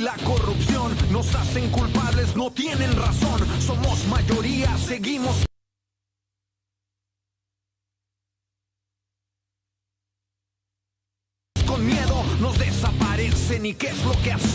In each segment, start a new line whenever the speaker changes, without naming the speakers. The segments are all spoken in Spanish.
la corrupción nos hacen culpables, no tienen razón. Somos mayoría, seguimos con miedo, nos desaparecen y qué es lo que hacemos.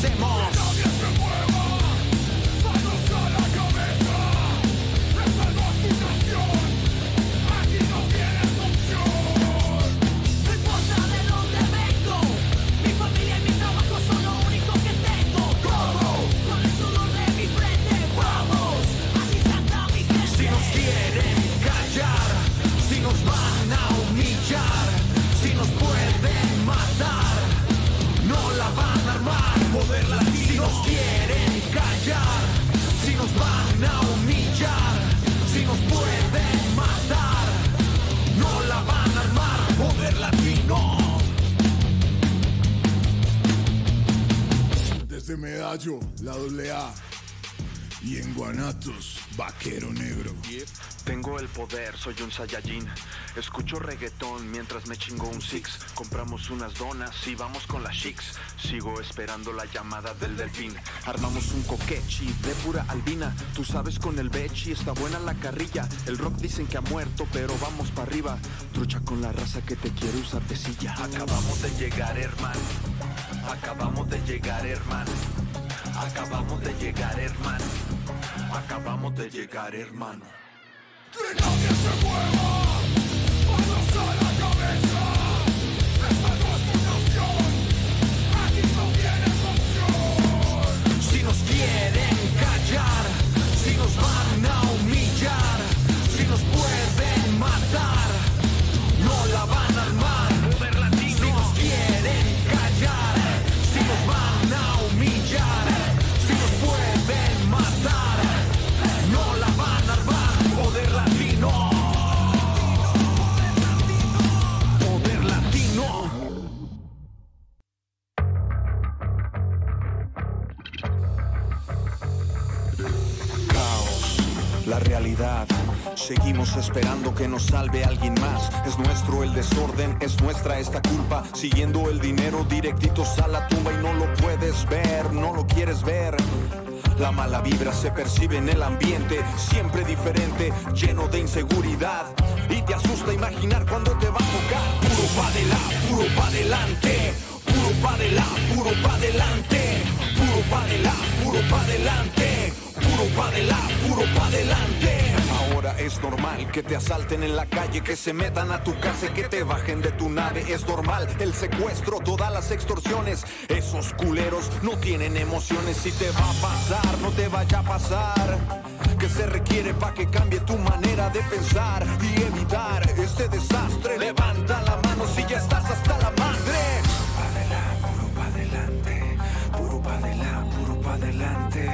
Soy un Saiyajin. Escucho reggaetón mientras me chingo un six. Compramos unas donas y vamos con las chicks. Sigo esperando la llamada del delfín. Armamos un coquechi de pura albina. Tú sabes con el bechi está buena la carrilla. El rock dicen que ha muerto, pero vamos para arriba. Trucha con la raza que te quiere usar de silla. Acabamos de llegar, hermano. Acabamos de llegar, hermano. Acabamos de llegar, hermano. Acabamos de llegar, hermano.
¡Frenca se mueva! ¡Vamos a la cabeza! ¡Esta no es tu canción! ¡Aquí no tienes opción!
Si nos quieren callar, si nos van a humillar, si nos pueden matar. La
realidad. Seguimos esperando que nos salve alguien más. Es nuestro el desorden, es nuestra esta culpa. Siguiendo el dinero directitos a la tumba y no lo puedes ver, no lo quieres ver. La mala vibra se percibe en el ambiente, siempre diferente, lleno de inseguridad. Y te asusta imaginar cuando te va a tocar. Puro pa' adelante, puro pa' adelante, puro pa' adelante, puro pa' adelante, puro pa' adelante, puro pa' adelante, puro pa' adelante, puro pa' adelante. Ahora es normal que te asalten en la calle, que se metan a tu casa y que te bajen de tu nave. Es normal el secuestro, todas las extorsiones. Esos culeros no tienen emociones. Si te va a pasar, no te vaya a pasar. Que se requiere para que cambie tu manera de pensar y evitar este desastre. Levanta la mano si ya estás hasta la madre. Puro pa' adelante, puro pa' adelante, puro pa' adelante,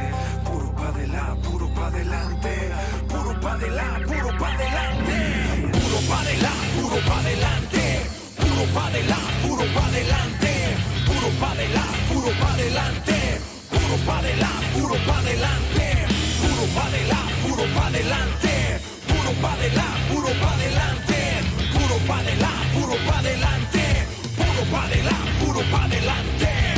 adelante, puro pa' adelante, puro pa' adelante, puro pa' adelante, puro pa' adelante, puro pa' adelante, puro pa' adelante, puro pa' adelante, puro pa' adelante, puro pa' adelante, puro pa' adelante, puro pa' adelante, puro pa' adelante, puro pa' adelante, puro pa' adelante, puro pa' adelante, puro pa' adelante, puro pa' adelante, puro pa' adelante, puro pa' adelante.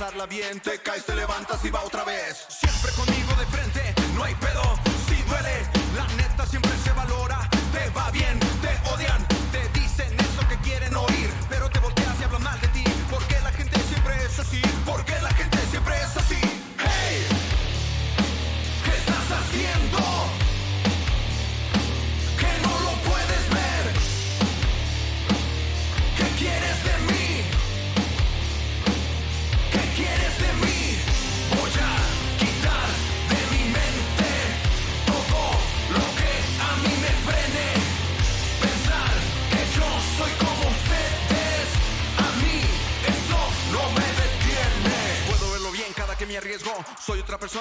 Pasarla bien, te caes, te levantas y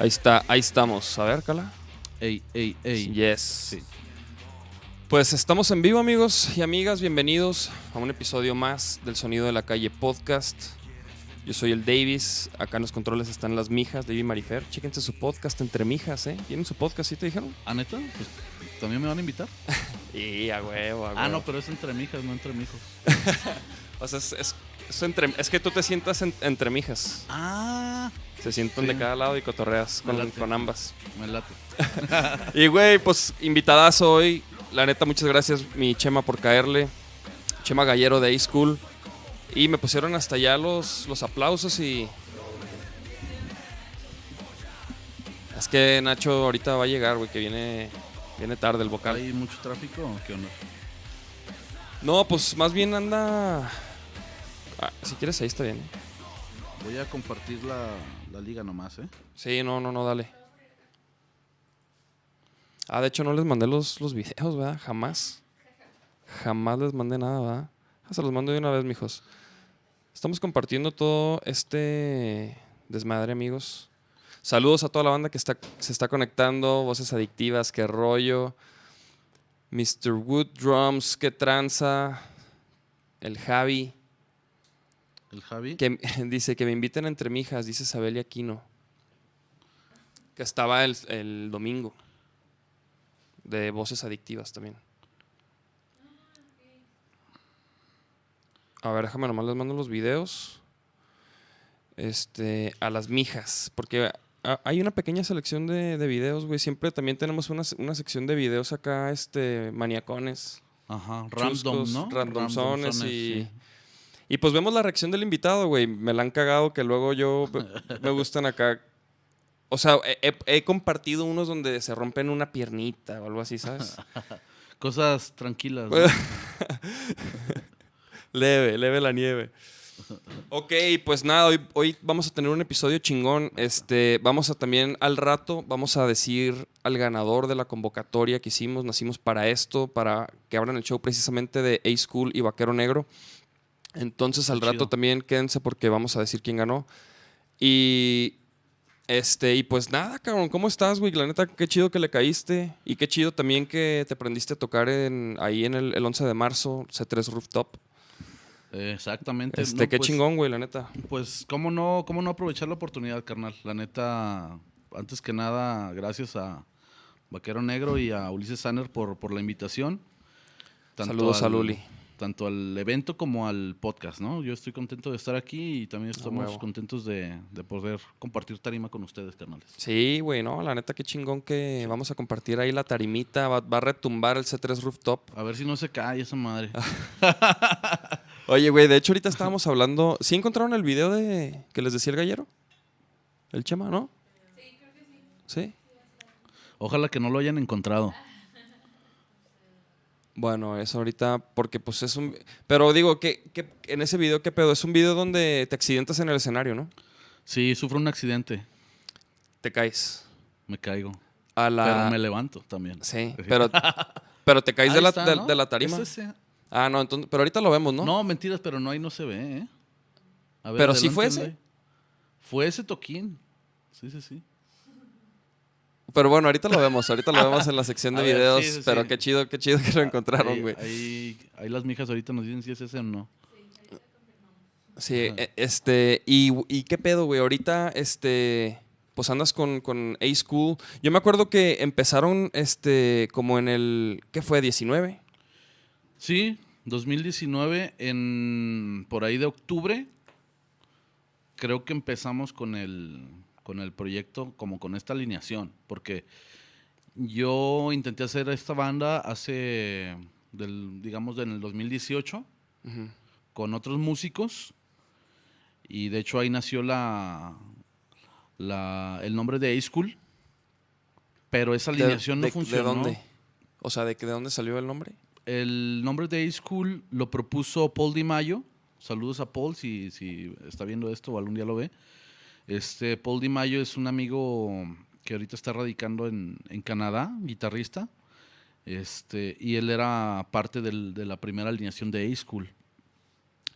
Ahí está, ahí estamos. A ver, Cala.
Ey, ey, ey.
Yes.
Sí.
Pues estamos en vivo, amigos y amigas. Bienvenidos a un episodio más del Sonido de la Calle podcast. Yo soy el Davis. Acá en los controles están las mijas, David Marifer. Chéquense su podcast entre mijas, ¿eh? ¿Tienen su podcast? ¿Sí te dijeron?
¿Ah, neta? Pues, ¿También me van a invitar?
Y a huevo, a huevo.
Ah, no, pero es entre mijas, no entre mijos.
O sea, es, es- es entre- es que tú te sientas en- entre mijas.
Ah,
Se sientan
Sí.
de cada lado y cotorreas con ambas.
me late.
Y güey, pues invitadas hoy. La neta, muchas gracias, mi Chema, por caerle. Chema Gallero de A-School. Y me pusieron hasta allá los, los aplausos y. Es que Nacho ahorita va a llegar, güey, que viene, viene tarde el vocal.
¿Hay mucho tráfico o qué onda?
No, pues más bien anda. Ah, si quieres, ahí está bien. ¿eh?
Voy a compartir la, la liga nomás, ¿eh?
Sí, no, no, no, dale. Ah, de hecho no les mandé los, los videos, ¿verdad? Jamás. Jamás les mandé nada, ¿verdad? Ah, se los mando de una vez, mijos. Estamos compartiendo todo este desmadre, amigos. Saludos a toda la banda que está, se está conectando. Voces adictivas, qué rollo. Mr. Wood Drums, qué tranza. El Javi.
El Javi.
Que dice que me inviten a entre mijas, dice Sabel y Aquino. Que estaba el, el domingo. De voces adictivas también. A ver, déjame nomás les mando los videos. Este, a las mijas. Porque hay una pequeña selección de, de videos, güey. Siempre también tenemos una, una sección de videos acá, este, maniacones.
Ajá, random,
chuscos,
¿no?
randomzones y-
sí.
Y pues vemos la reacción del invitado, güey. Me la han cagado que luego yo me- gustan acá. O sea, he, compartido unos donde se rompen una piernita o algo así, ¿sabes?
Cosas tranquilas. ¿no?
Leve, leve la nieve. Ok, pues nada, hoy, hoy vamos a tener un episodio chingón. Este, vamos a también al rato, vamos a decir al ganador de la convocatoria que hicimos. Nacimos para esto, para que abran el show precisamente de A-School y Vaquero Negro. Entonces al
Qué
rato
chido.
también quédense porque vamos a decir quién ganó. Y este, y pues nada, cabrón, ¿cómo estás, güey? La neta, qué chido que le caíste. Y qué chido también que te aprendiste a tocar en, ahí en el, el 11 de marzo, C3 Rooftop.
Eh, Exactamente.
Este,
no,
qué
pues-
chingón, güey, la neta.
Pues, ¿cómo no, ¿cómo no aprovechar la oportunidad, carnal? La neta, antes que nada, gracias a Vaquero Negro y a Ulises Sanner por, por la invitación.
Saludos a Luli.
Tanto al evento como al podcast, ¿no? Yo estoy contento de estar aquí y también estamos contentos de, de poder compartir tarima con ustedes, carnales.
Sí, güey, no, la neta, qué chingón que vamos a compartir ahí la tarimita. Va, va a retumbar el C3 Rooftop.
A ver si no se cae esa madre.
Oye, güey, de hecho, ahorita estábamos hablando. ¿Sí encontraron el video de que les decía el gallero? El Chema, ¿no? Sí, creo que sí. ¿Sí?
Ojalá que no lo hayan encontrado.
Bueno, eso ahorita, porque pues es un... Pero digo, que, que en ese video, ¿qué pedo? Es un video donde te accidentas en el escenario, ¿no?
Sí, sufro un accidente.
Te caes.
Me caigo.
A la...
Pero me levanto también.
Sí, pero, pero te caes de la,
está,
de,
¿no?
de la tarima.
Es ese.
Ah, no, entonces, pero ahorita lo vemos, ¿no?
¿no? mentiras, pero no ahí no se ve, ¿eh? A ver,
Pero sí fue ese.
Fue ese toquín. Sí, sí, sí.
Pero bueno, ahorita lo vemos, ahorita lo vemos en la sección de
A ver,
videos,
sí, sí,
pero
sí.
qué chido, qué chido que lo encontraron, güey.
ahí, ahí las mijas ahorita nos dicen si es ese o no.
Sí, e- este, y, y qué pedo, güey, ahorita, este, pues andas con, con A-School. Yo me acuerdo que empezaron, este, como en el, ¿qué fue? ¿19?
Sí, 2019, en por ahí de octubre, creo que empezamos con el, con el proyecto, como con esta alineación, porque yo intenté hacer esta banda hace, del, digamos, en el 2018, con otros músicos, y de hecho ahí nació la, la, el nombre de A-School, pero esa
¿De-
alineación
de,
no funcionó.
¿De dónde? O sea, ¿de, de dónde salió el nombre?
El nombre de A-School lo propuso Paul Di Mayo. Saludos a Paul si, si está viendo esto o algún día lo ve. Este, Paul Di Mayo es un amigo que ahorita está radicando en, en Canadá, guitarrista. Este, y él era parte del- de la primera alineación de A-School.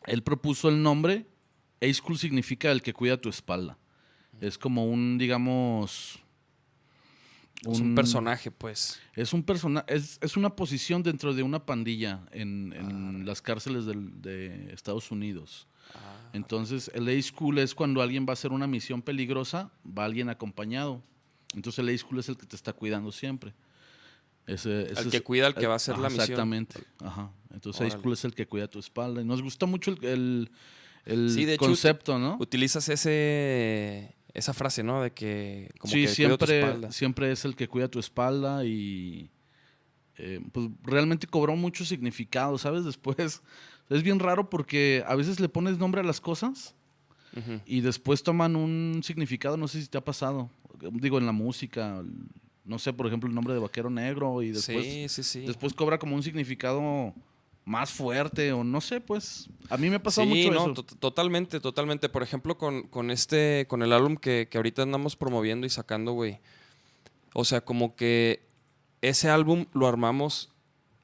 Él propuso el nombre. A-School significa el que cuida tu espalda. Es como un, digamos...
Es un personaje, pues.
Es un persona es, es una posición dentro de una pandilla en, en las cárceles del- de Estados Unidos. Entonces, el A-School es cuando alguien va a hacer una misión peligrosa, va alguien acompañado. Entonces, el A-School es el que te está cuidando siempre. Ese- ese
El
es-
que cuida al que va a hacer la misión.
Exactamente. Ajá. Entonces,
Órale.
A-School es el que cuida tu espalda. Y nos gusta mucho el, el- el
Sí, de hecho,
concepto, ¿no?
Utilizas ese, esa frase, ¿no? De que como
sí,
que cuido tu
siempre,
espalda.
siempre es el que cuida tu espalda y eh, pues realmente cobró mucho significado, ¿sabes? Después es bien raro porque a veces le pones nombre a las cosas
Ujú.
y después toman un significado, no sé si te ha pasado, digo en la música, no sé, por ejemplo el nombre de Vaquero Negro y después,
sí, sí, sí.
después cobra como un significado más fuerte o no sé, pues a mí me ha pasado mucho
no,
eso.
to- totalmente, totalmente. Por ejemplo, con, con este, con el álbum que, que ahorita andamos promoviendo y sacando, güey. O sea, como que ese álbum lo armamos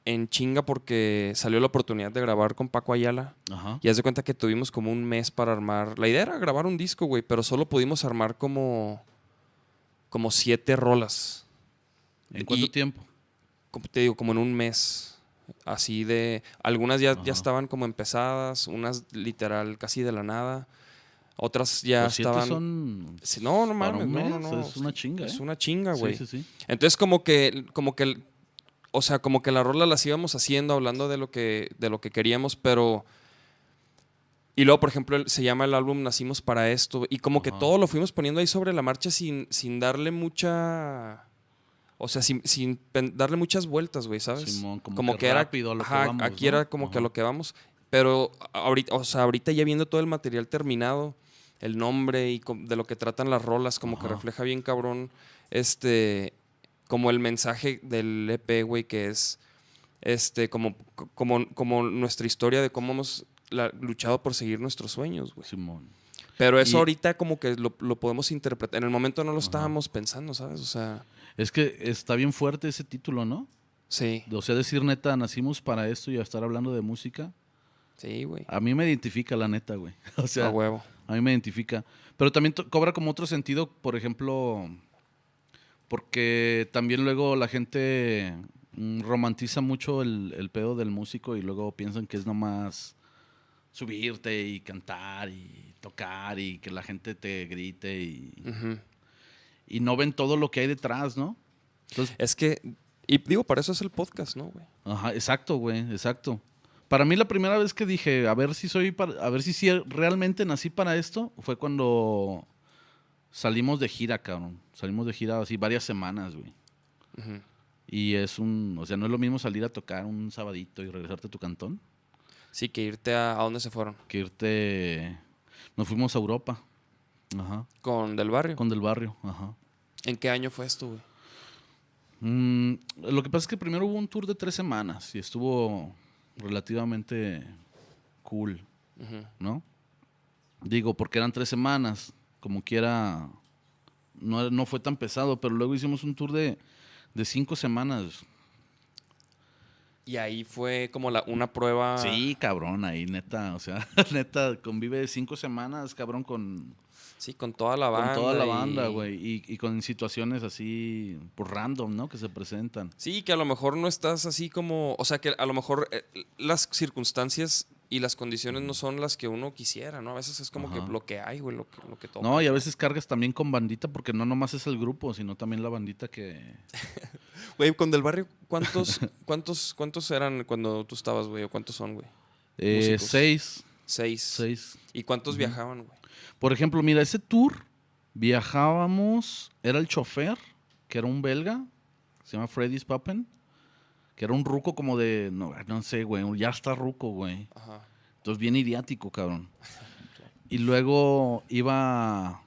en chinga porque salió la oportunidad de grabar con Paco Ayala.
Ajá.
Y haz de cuenta que tuvimos como un mes para armar. La idea era grabar un disco, güey, pero solo pudimos armar como, como siete rolas.
¿En cuánto
y-
tiempo?
como te digo, como en un mes. Así de. Algunas ya,
Ajá.
ya estaban como empezadas, unas literal casi de la nada. Otras ya
Los
estaban.
son
Sí, no, no mames, no, no, no.
es una chinga,
Es
¿eh?
una chinga, güey.
Sí, sí, sí.
Entonces, como que, como que, o sea, como que la rola las íbamos haciendo, hablando de lo que, de lo que queríamos, pero. Y luego, por ejemplo, se llama el álbum Nacimos para esto. Y como que todo lo fuimos poniendo ahí sobre la marcha sin, sin darle mucha. O sea, sin, sin darle muchas vueltas, güey, ¿sabes?
Simón, como que
era.
rápido lo que
ajá,
vamos,
aquí
¿no?
era como que a lo que vamos. Pero ahorita, o sea, ahorita ya viendo todo el material terminado, el nombre y de lo que tratan las rolas, como que refleja bien cabrón, este, como el mensaje del EP, güey, que es, este, como, como, como nuestra historia de cómo hemos la- luchado por seguir nuestros sueños, güey.
Simón.
Pero eso
Y-
ahorita como que lo, lo podemos interpretar. En el momento no lo
Ajá.
estábamos pensando, ¿sabes? O sea,
Es que está bien fuerte ese título, ¿no?
sí,
O sea, decir neta, nacimos para esto y a estar hablando de música.
sí, güey.
A mí me identifica, la neta, güey. O sea,
a huevo.
a mí me identifica. Pero también cobra como otro sentido, por ejemplo, porque también luego la gente mm, romantiza mucho el, el pedo del músico y luego piensan que es nomás subirte y cantar y tocar y que la gente te grite y, y no ven todo lo que hay detrás, ¿no? Entonces,
Es que, y digo, para eso es el podcast, ¿no, güey?
Ajá, exacto, güey, exacto. Para mí la primera vez que dije, a ver si soy para, a ver si sí realmente nací para esto, fue cuando salimos de gira, cabrón. Salimos de gira así varias semanas, güey.
Ujú.
Y es un, o sea, no es lo mismo salir a tocar un sabadito y regresarte a tu cantón
Sí, que irte a, ¿a dónde se fueron?
que irte nos fuimos a Europa. Ajá.
Con Del Barrio.
Con del barrio, ajá.
¿En qué año fue esto, güey?
Mm, lo que pasa es que primero hubo un tour de tres semanas y estuvo relativamente cool,
Ujú.
¿no? Digo, porque eran tres semanas, como quiera, no, no fue tan pesado, pero luego hicimos un tour de, de cinco semanas.
Y ahí fue como la, una prueba.
Sí, cabrón, ahí neta, o sea, neta, convive cinco semanas, cabrón, con,
Sí, con toda la banda.
con toda la banda, güey, y, y con situaciones así, pues random, ¿no? Que se presentan.
Sí, que a lo mejor no estás así como. O sea, que a lo mejor eh, las circunstancias y las condiciones no son las que uno quisiera, ¿no? A veces es como
Ajá.
que lo que hay, güey, lo que, lo que toca.
No, y a veces cargas también con bandita, porque no nomás es el grupo, sino también la bandita que...
Güey, con Del Barrio, ¿cuántos, cuántos, ¿cuántos eran cuando tú estabas, güey? ¿O cuántos son, güey?
Eh, seis,
Seis.
seis.
¿Y cuántos viajaban, güey?
Por ejemplo, mira, ese tour viajábamos, era el chofer, que era un belga, se llama Freddy Pappen, que era un ruco como de, no, no sé, güey, ya está ruco, güey.
Ajá.
Entonces, bien idiático, cabrón. Y luego iba,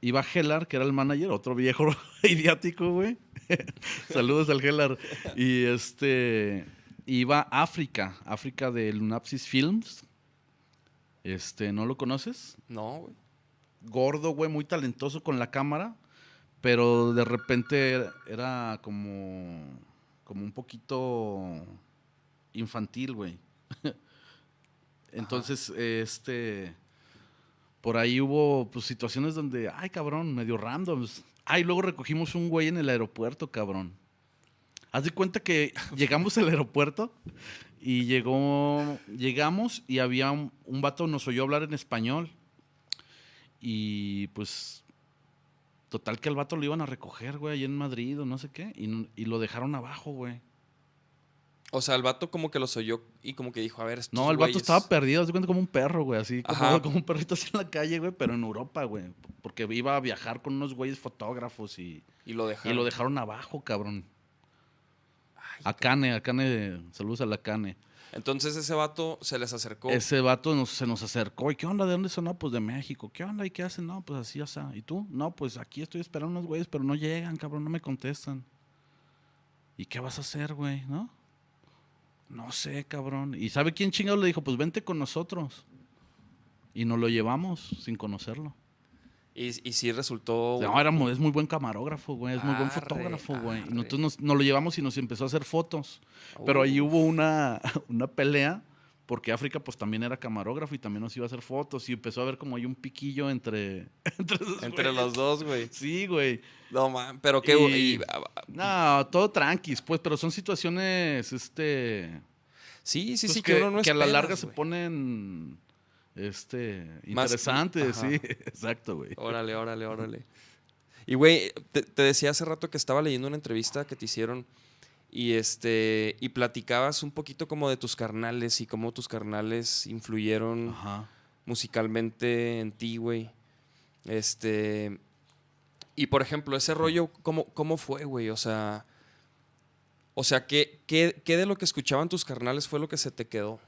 iba Gellar, que era el manager, otro viejo idiático, güey. Saludos al Gellar. Y este, iba África, África de Lunapsis Films. Este, ¿no lo conoces?
No, güey.
gordo, güey, muy talentoso con la cámara, pero de repente era como, como un poquito infantil, güey. Entonces, este, por ahí hubo pues, situaciones donde, ay, cabrón, medio randoms. Ay, luego recogimos un güey en el aeropuerto, cabrón. Haz de cuenta que llegamos al aeropuerto y llegó, llegamos y había un, un vato nos oyó hablar en español. Y pues, total que al vato lo iban a recoger, güey, allá en Madrid o no sé qué. Y, y lo dejaron abajo, güey.
O sea, el vato como que los oyó y como que dijo, a ver,
No, el vato
güeyes-
estaba perdido, de cuenta como un perro, güey, así como, un perrito así en la calle, güey, pero en Europa, güey. Porque iba a viajar con unos güeyes fotógrafos y,
Y lo
y
dejaron.
lo dejaron abajo, cabrón. A Cane, a Cane, saludos a la Cane.
Entonces ese vato se les acercó.
Ese vato se nos acercó. ¿Y qué onda? ¿De dónde son? Pues de México. ¿Qué onda? ¿Y qué hacen? No, pues así, o sea. ¿Y tú? No, pues aquí estoy esperando unos güeyes, pero no llegan, cabrón, no me contestan. ¿Y qué vas a hacer, güey? ¿No? No sé, cabrón. ¿Y sabe quién chingado le dijo? Pues vente con nosotros. Y nos lo llevamos sin conocerlo.
Y, y sí resultó.
No, era es muy buen camarógrafo, güey. Es muy buen fotógrafo, güey. Y nosotros nos, nos lo llevamos y nos empezó a hacer fotos. Pero ahí hubo una, una pelea porque África pues también era camarógrafo y también nos iba a hacer fotos y empezó a ver como hay un piquillo entre entre,
Entre los dos, güey.
Sí, güey.
No, man. Pero qué.
Y-
y- ah, ah,
No, todo tranquis, pues, pero son situaciones este
sí, sí,
pues,
sí,
que,
que, uno no
que a la larga se ponen este
Más- ajá.
sí, exacto, güey.
Órale, órale, órale. Y, güey, te, te decía hace rato que estaba leyendo una entrevista que te hicieron y, este, y platicabas un poquito como de tus carnales y cómo tus carnales influyeron
Ajá.
musicalmente en ti, güey. Este. Y por ejemplo, ese rollo, ¿cómo, cómo fue, güey? O sea. O sea, ¿qué, qué, qué de lo que escuchaban tus carnales fue lo que se te quedó?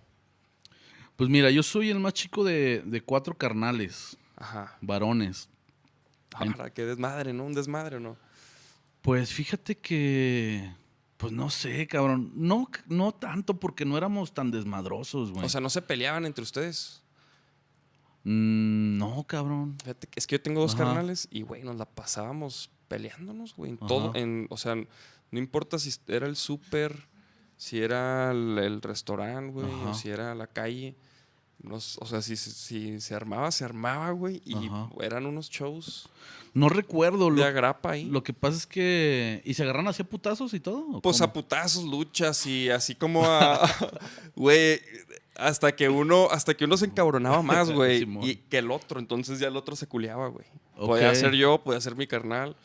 Pues mira, yo soy el más chico de, de cuatro carnales,
Ajá.
varones.
Ahora, qué desmadre, ¿no? Un desmadre, ¿no?
Pues fíjate que, pues no sé, cabrón. No, no tanto porque no éramos tan desmadrosos, güey.
O sea, no se peleaban entre ustedes.
Mm, no, cabrón.
Fíjate que es que yo tengo dos
Ajá.
carnales y, güey, nos la pasábamos peleándonos, güey. En
Ajá.
todo, en, o sea, no importa si era el súper, si era el, el restaurante, güey, o si era la calle. O sea, si, si- se armaba, se armaba, güey. Y
Ajá.
eran unos shows
No recuerdo.
de
Lo,
agrapa ahí.
lo que pasa es que. ¿Y se agarran así a putazos y todo?
pues
cómo?
a putazos, luchas y así como a. Güey. Hasta que uno, hasta que uno se encabronaba más, güey. Y que el otro. Entonces ya el otro se culeaba, güey. Podía ser yo, podía ser mi carnal.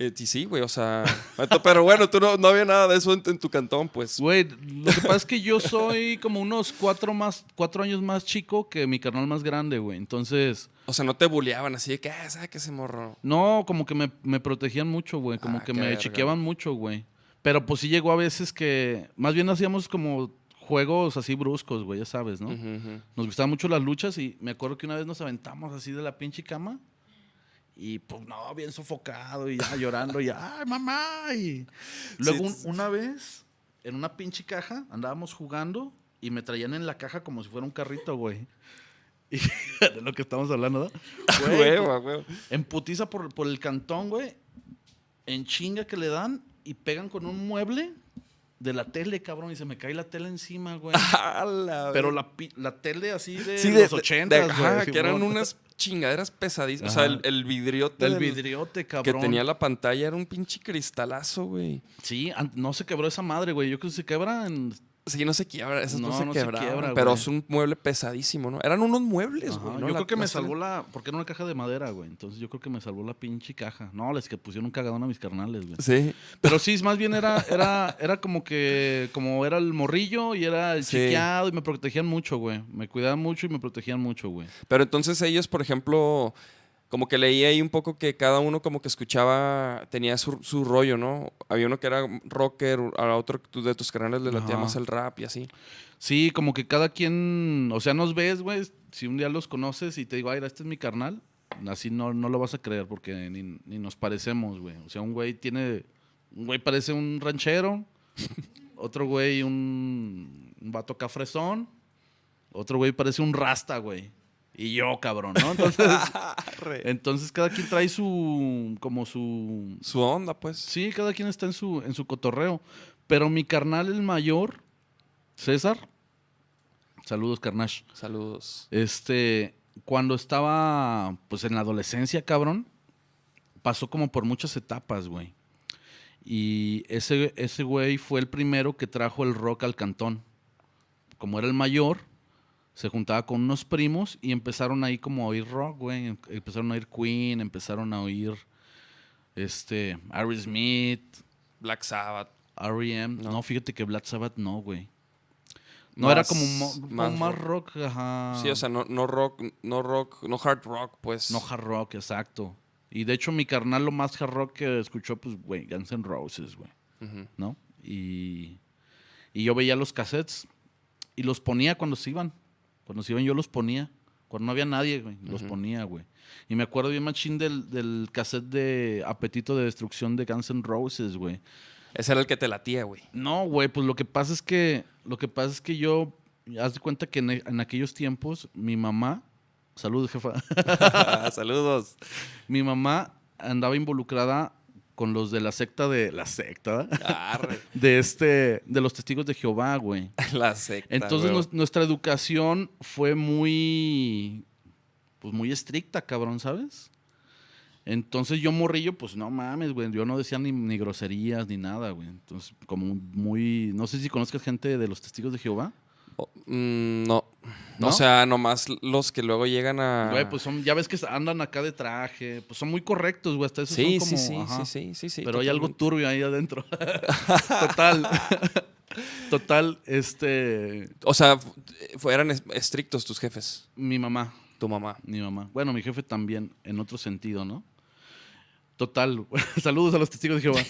Eh, y sí, güey, o sea. Pero bueno, tú no, no había nada de eso en, en tu cantón, pues.
Güey, lo que pasa es que yo soy como unos cuatro, más, cuatro años más chico que mi carnal más grande, güey. Entonces,
O sea, no te buleaban así de que, ah, ¿sabes qué ese morro?
no, como que me, me protegían mucho, güey. Como
Ah,
que me
verga.
chiqueaban mucho, güey. Pero pues sí llegó a veces que. Más bien hacíamos como juegos así bruscos, güey, ya sabes, ¿no? Nos gustaban mucho las luchas y me acuerdo que una vez nos aventamos así de la pinche cama Y pues no, bien sofocado y ya llorando y ay, mamá. Y luego un- una vez, en una pinche caja, andábamos jugando y me traían en la caja como si fuera un carrito, güey. Y de lo que estamos hablando, ¿no? Güey,
Huevo, a huevo.
en putiza por, por el cantón, güey. En chinga que le dan y pegan con un mueble de la tele, cabrón. Y se me cae la tele encima, güey.
La
Pero la, la tele así de
Sí, de-
los
de-
80,
de-
güey.
ajá, que eran unas chingaderas pesadísimas. O sea, el, el vidriote.
Del- vidriote,
Que
cabrón.
tenía la pantalla era un pinche cristalazo, güey.
Sí, no se quebró esa madre, güey. Yo creo que se quebra en...
Sí, no se quiebra, esas no,
No,
se
no se quiebra,
pero es un mueble pesadísimo, ¿no? Eran unos muebles,
Ajá,
güey. ¿no?
Yo
La-
creo que me salvó la... Porque era una caja de madera, güey. Entonces yo creo que me salvó la pinche caja. No, les que pusieron un cagadón a mis carnales, güey.
Sí.
Pero sí, más bien era, era, era como que, como era el morrillo y era el
Sí.
chiqueado y me protegían mucho, güey. Me cuidaban mucho y me protegían mucho, güey.
Pero entonces ellos, por ejemplo, como que leí ahí un poco que cada uno como que escuchaba, tenía su, su rollo, ¿no? Había uno que era rocker, a otro de tus canales le latía más el rap y así.
Sí, como que cada quien, o sea, nos ves, güey, si un día los conoces y te digo, ay, este es mi carnal, así no, no lo vas a creer porque ni, ni nos parecemos, güey. O sea, un güey tiene, un güey parece un ranchero, otro güey un, un vato cafresón, otro güey parece un rasta, güey. Y yo, cabrón, ¿no? Entonces, entonces cada quien trae su, como su,
Su onda, pues.
Sí, cada quien está en su, en su cotorreo. Pero mi carnal, el mayor, César, saludos, carnage.
Saludos.
Este, cuando estaba, pues, en la adolescencia, cabrón, pasó como por muchas etapas, güey. Y ese, ese güey fue el primero que trajo el rock al cantón. Como era el mayor, se juntaba con unos primos y empezaron ahí como a oír rock, güey. Em- Empezaron a oír Queen, empezaron a oír, este, Aerosmith,
Black Sabbath.
R.E.M.
No.
No. fíjate que Black Sabbath no, güey. No era como, mo- como
más
rock, ajá.
Sí, o sea, no, no rock, no rock, no hard rock, pues.
No hard rock, exacto. Y de hecho, mi carnal lo más hard rock que escuchó, pues, güey, Guns N' Roses, güey. ¿No? Y, y yo veía los cassettes y los ponía cuando se iban. Cuando se iban, yo los ponía. Cuando no había nadie, güey, los ponía, güey. Y me acuerdo bien machín del, del cassette de Apetito de Destrucción de Guns N' Roses, güey.
Ese era el que te latía, güey.
No, güey, pues lo que pasa es que lo que pasa es que yo haz de cuenta que en, en aquellos tiempos mi mamá, saludos jefa,
Saludos.
mi mamá andaba involucrada con los de la secta de la secta de este de los testigos de Jehová, güey.
La secta.
Entonces
güey.
nuestra educación fue muy pues muy estricta, cabrón, ¿sabes? Entonces yo morrillo, pues no mames, güey, yo no decía ni, ni groserías ni nada, güey. Entonces como muy, no sé si conozcas gente de los testigos de Jehová.
Oh, mm, no.
¿No?
O sea, nomás los que luego llegan a.
Güey, pues son, ya ves que andan acá de traje, pues son muy correctos, güey, hasta eso
sí,
son
sí,
como,
sí,
ajá.
sí, sí, sí, sí.
Pero hay algo turbio ahí adentro. Total. Total, este,
O sea, eran es- estrictos tus jefes,
mi mamá,
tu mamá.
mi mamá. Bueno, mi jefe también, en otro sentido, ¿no? Total. Saludos a los testigos de Jehová.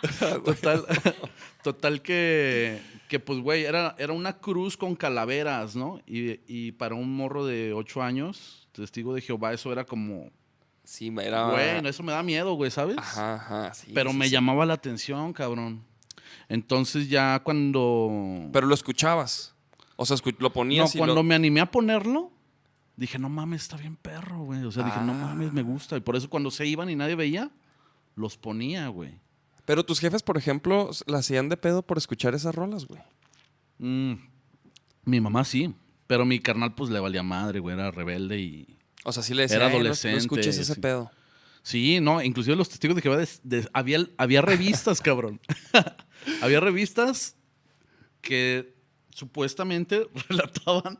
total. Total que, que pues, güey, era, era una cruz con calaveras, ¿no? Y, y para un morro de ocho años, testigo de Jehová, eso era como,
Sí, era.
güey, no, eso me da miedo, güey, ¿sabes?
Ajá, ajá. sí,
Pero
sí,
me
sí.
llamaba la atención, cabrón. Entonces ya cuando...
Pero lo escuchabas. O sea, lo
no,
ponías y
cuando
lo-
me animé a ponerlo, dije, no mames, está bien perro, güey. O sea, dije, no
Ah.
mames, me gusta. Y por eso cuando se iban y nadie veía, los ponía, güey.
Pero tus jefes, por ejemplo, la hacían de pedo por escuchar esas rolas, güey.
Mm, mi mamá sí, pero mi carnal pues le valía madre, güey, era rebelde y...
O sea, sí le decían,
Era
"Ey, no-
adolescente,
No, escuches ese
sí.
pedo.
Sí, no, inclusive los testigos de Jehová, des- des- había, había revistas, cabrón. había revistas que supuestamente relataban,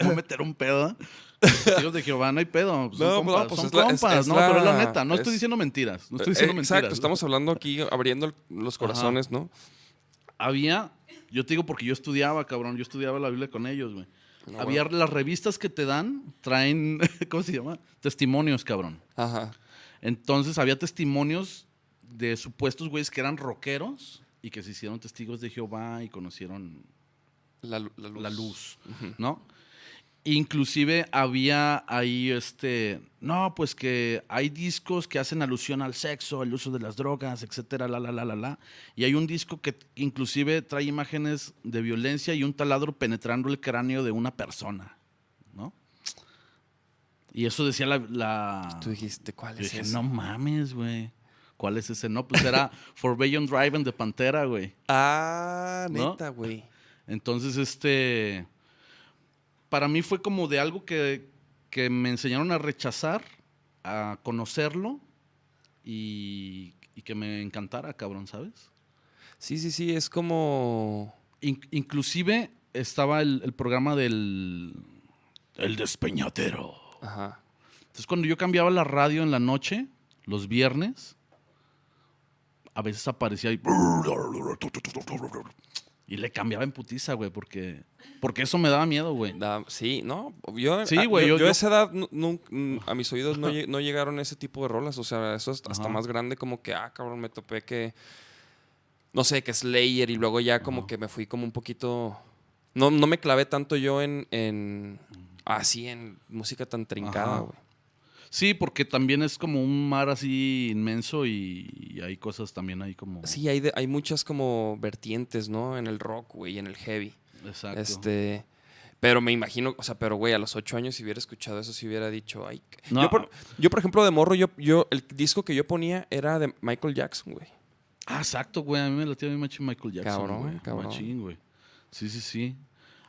voy a meter un pedo. Los testigos de Jehová no hay pedo, son
No, no,
compas,
pues
son
es la- es-
compas,
es
no, pero es la neta, no estoy
es-
diciendo mentiras, no estoy diciendo
Eh,
mentiras.
Exacto, estamos hablando aquí, abriendo los corazones, ¿no?
había, yo te digo porque yo estudiaba, cabrón, yo estudiaba la Biblia con ellos, güey.
No,
había las revistas que te dan, traen, ¿cómo se llama? Testimonios, cabrón.
Ajá.
Entonces había testimonios de supuestos güeyes que eran rockeros y que se hicieron testigos de Jehová y conocieron
La, lu- la luz.
la luz, ¿no? Inclusive había ahí este, no, pues que hay discos que hacen alusión al sexo, al uso de las drogas, etcétera, la la la la la. Y hay un disco que inclusive trae imágenes de violencia y un taladro penetrando el cráneo de una persona, ¿no? Y eso decía la, la-
Tú dijiste, ¿cuál es
dije,
ese?
no mames, güey. ¿Cuál es ese? No, pues era Forbidden Drive de Pantera, güey.
Ah,
¿No?
neta, güey.
Entonces, este. Para mí fue como de algo que, que me enseñaron a rechazar, a conocerlo y, y que me encantara, cabrón, ¿sabes?
Sí, sí, sí, es como...
In- inclusive estaba el, el programa del. El despeñatero.
Ajá.
Entonces, cuando yo cambiaba la radio en la noche, los viernes, a veces aparecía ahí. Y le cambiaba en putiza, güey, porque, porque eso me daba miedo, güey.
Da- sí, ¿no? Yo,
Sí,
a-
güey,
Yo,
yo-
yo a esa edad, a mis oídos no, no llegaron ese tipo de rolas. O sea, eso es hasta
Ajá.
más grande como que, ah, cabrón, me topé que... No sé, que Slayer y luego ya como que me fui como un poquito... No, no me clavé tanto yo en... en así, en música tan trincada, güey.
Sí, porque también es como un mar así inmenso y, y hay cosas también ahí como.
Sí, hay, de- hay muchas como vertientes, ¿no? En el rock, güey, en el heavy.
Exacto.
Este, pero me imagino, o sea, pero güey, a los ocho años si hubiera escuchado eso, si hubiera dicho, ay. qué-".
No,
yo, por, yo, por ejemplo, de morro, yo, yo, el disco que yo ponía era de Michael Jackson, güey.
Ah, exacto, güey. A mí me latía mi machín Michael Jackson.
Cabrón,
güey.
cabrón.
Machín, güey. Sí, sí, sí.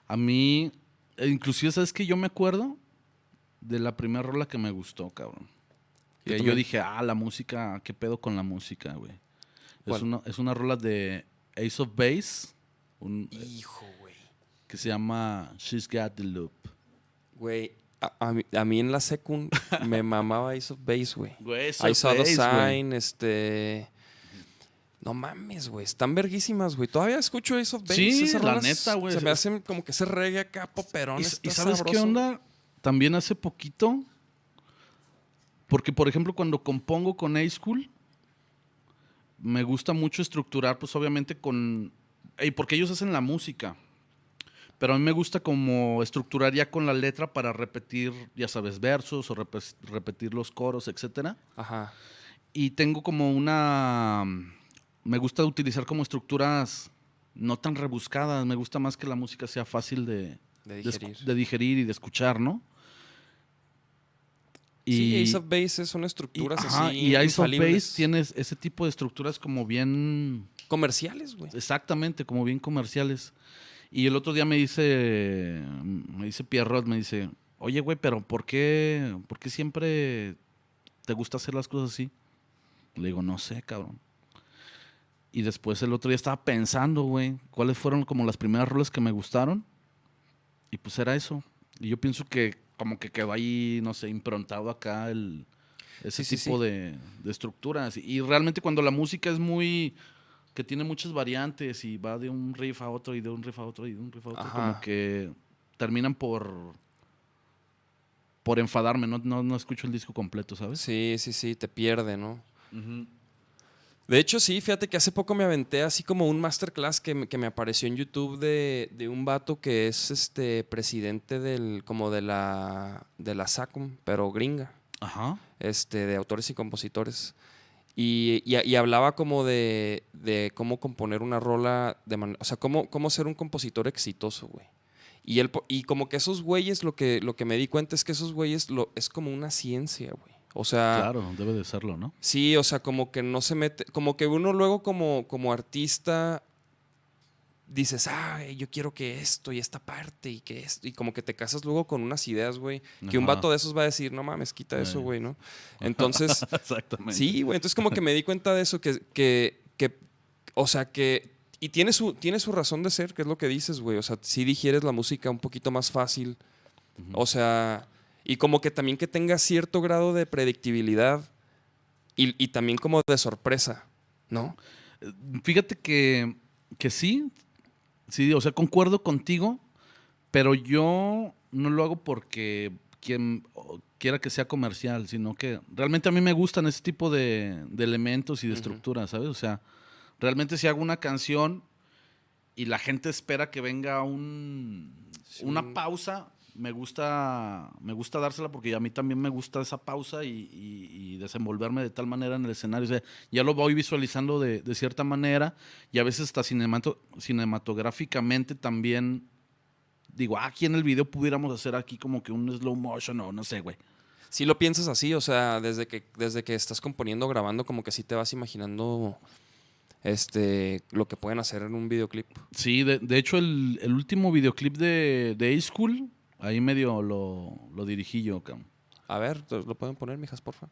A mí, eh, inclusive, ¿sabes qué? Yo me acuerdo de la primera rola que me gustó, cabrón.
Yo
Que yo, dije, ah, la música, ¿qué pedo con la música, güey? Es una, es una rola de Ace of Base, un-
Hijo, güey.
que se llama She's Got the Loop.
Güey, a, a mí, a mí en la secund me mamaba Ace of Base, güey. I
of
saw the sign, este... No mames, güey. Están verguísimas, güey. Todavía escucho Ace of Base.
Sí,
esas
la neta, güey.
Se me hacen como que ese reggae acá, poperón.
¿Y, y sabes qué onda? También hace poquito, porque por ejemplo cuando compongo con A-School, me gusta mucho estructurar, pues obviamente con... y porque ellos hacen la música, pero a mí me gusta como estructurar ya con la letra para repetir, ya sabes, versos o repe- repetir los coros, etcétera.
Ajá.
Y tengo como una... Me gusta utilizar como estructuras no tan rebuscadas. Me gusta más que la música sea fácil de,
De digerir.
de digerir y de escuchar, ¿no?
sí, Ace of Base son estructuras
y, ajá,
así
y Ace of. Base tiene ese tipo de estructuras como bien...
Comerciales, güey.
Exactamente, como bien comerciales. Y el otro día me dice, me dice Pierrot, me dice, oye, güey, pero ¿por qué, ¿por qué siempre te gusta hacer las cosas así? Le digo, no sé, cabrón. Y después el otro día estaba pensando, güey, cuáles fueron como las primeras roles que me gustaron. Y pues era eso. Y yo pienso que como que quedó ahí, no sé, improntado acá el, ese
Sí,
tipo
sí.
De, de estructuras. Y realmente cuando la música es muy que tiene muchas variantes y va de un riff a otro y de un riff a otro y de un riff a otro,
Ajá.
como que terminan por por enfadarme, no, no, no escucho el disco completo, ¿sabes?
Sí, sí, sí, te pierde, ¿no? De hecho, sí, fíjate que hace poco me aventé así como un masterclass que me, que me apareció en YouTube de, de un vato que es este presidente del, como de la, de la SACUM, pero gringa,
Ajá.
este, de autores y compositores. Y, y- y hablaba como de, de cómo componer una rola, de man- o sea, cómo, cómo ser un compositor exitoso, güey. Y, él, y como que esos güeyes, lo que, lo que me di cuenta es que esos güeyes lo, es como una ciencia, güey. O sea,
Claro, debe de serlo, ¿no?
Sí, o sea, como que no se mete, como que uno luego como, como artista dices, ah, yo quiero que esto y esta parte y que esto, y como que te casas luego con unas ideas, güey, que un vato de esos va a decir, no mames, quita eso, güey, ¿no? Entonces,
Exactamente.
sí, güey, entonces como que me di cuenta de eso, que, que, que o sea, que, y tiene su, tiene su razón de ser, que es lo que dices, güey, o sea, si digieres la música un poquito más fácil, o sea, y como que también que tenga cierto grado de predictibilidad y, y también como de sorpresa, ¿no?
Fíjate que, que sí, sí, o sea, concuerdo contigo, pero yo no lo hago porque quien quiera que sea comercial, sino que realmente a mí me gustan ese tipo de, de elementos y de estructuras, ¿sabes? O sea, realmente si hago una canción y la gente espera que venga un,
Sí,
una
un-
pausa me gusta, me gusta dársela porque a mí también me gusta esa pausa y, y- y desenvolverme de tal manera en el escenario. O sea, ya lo voy visualizando de, de cierta manera y a veces hasta cinemato- cinematográficamente también digo, ah, aquí en el video pudiéramos hacer aquí como que un slow motion o no sé, güey.
Si lo piensas así, o sea, desde que, desde que estás componiendo, grabando, como que sí te vas imaginando este, lo que pueden hacer en un videoclip.
Sí, de, de hecho el, el último videoclip de, de A-School, ahí medio lo, lo dirigí yo.
A ver, ¿te- ¿lo pueden poner, mijas, porfa?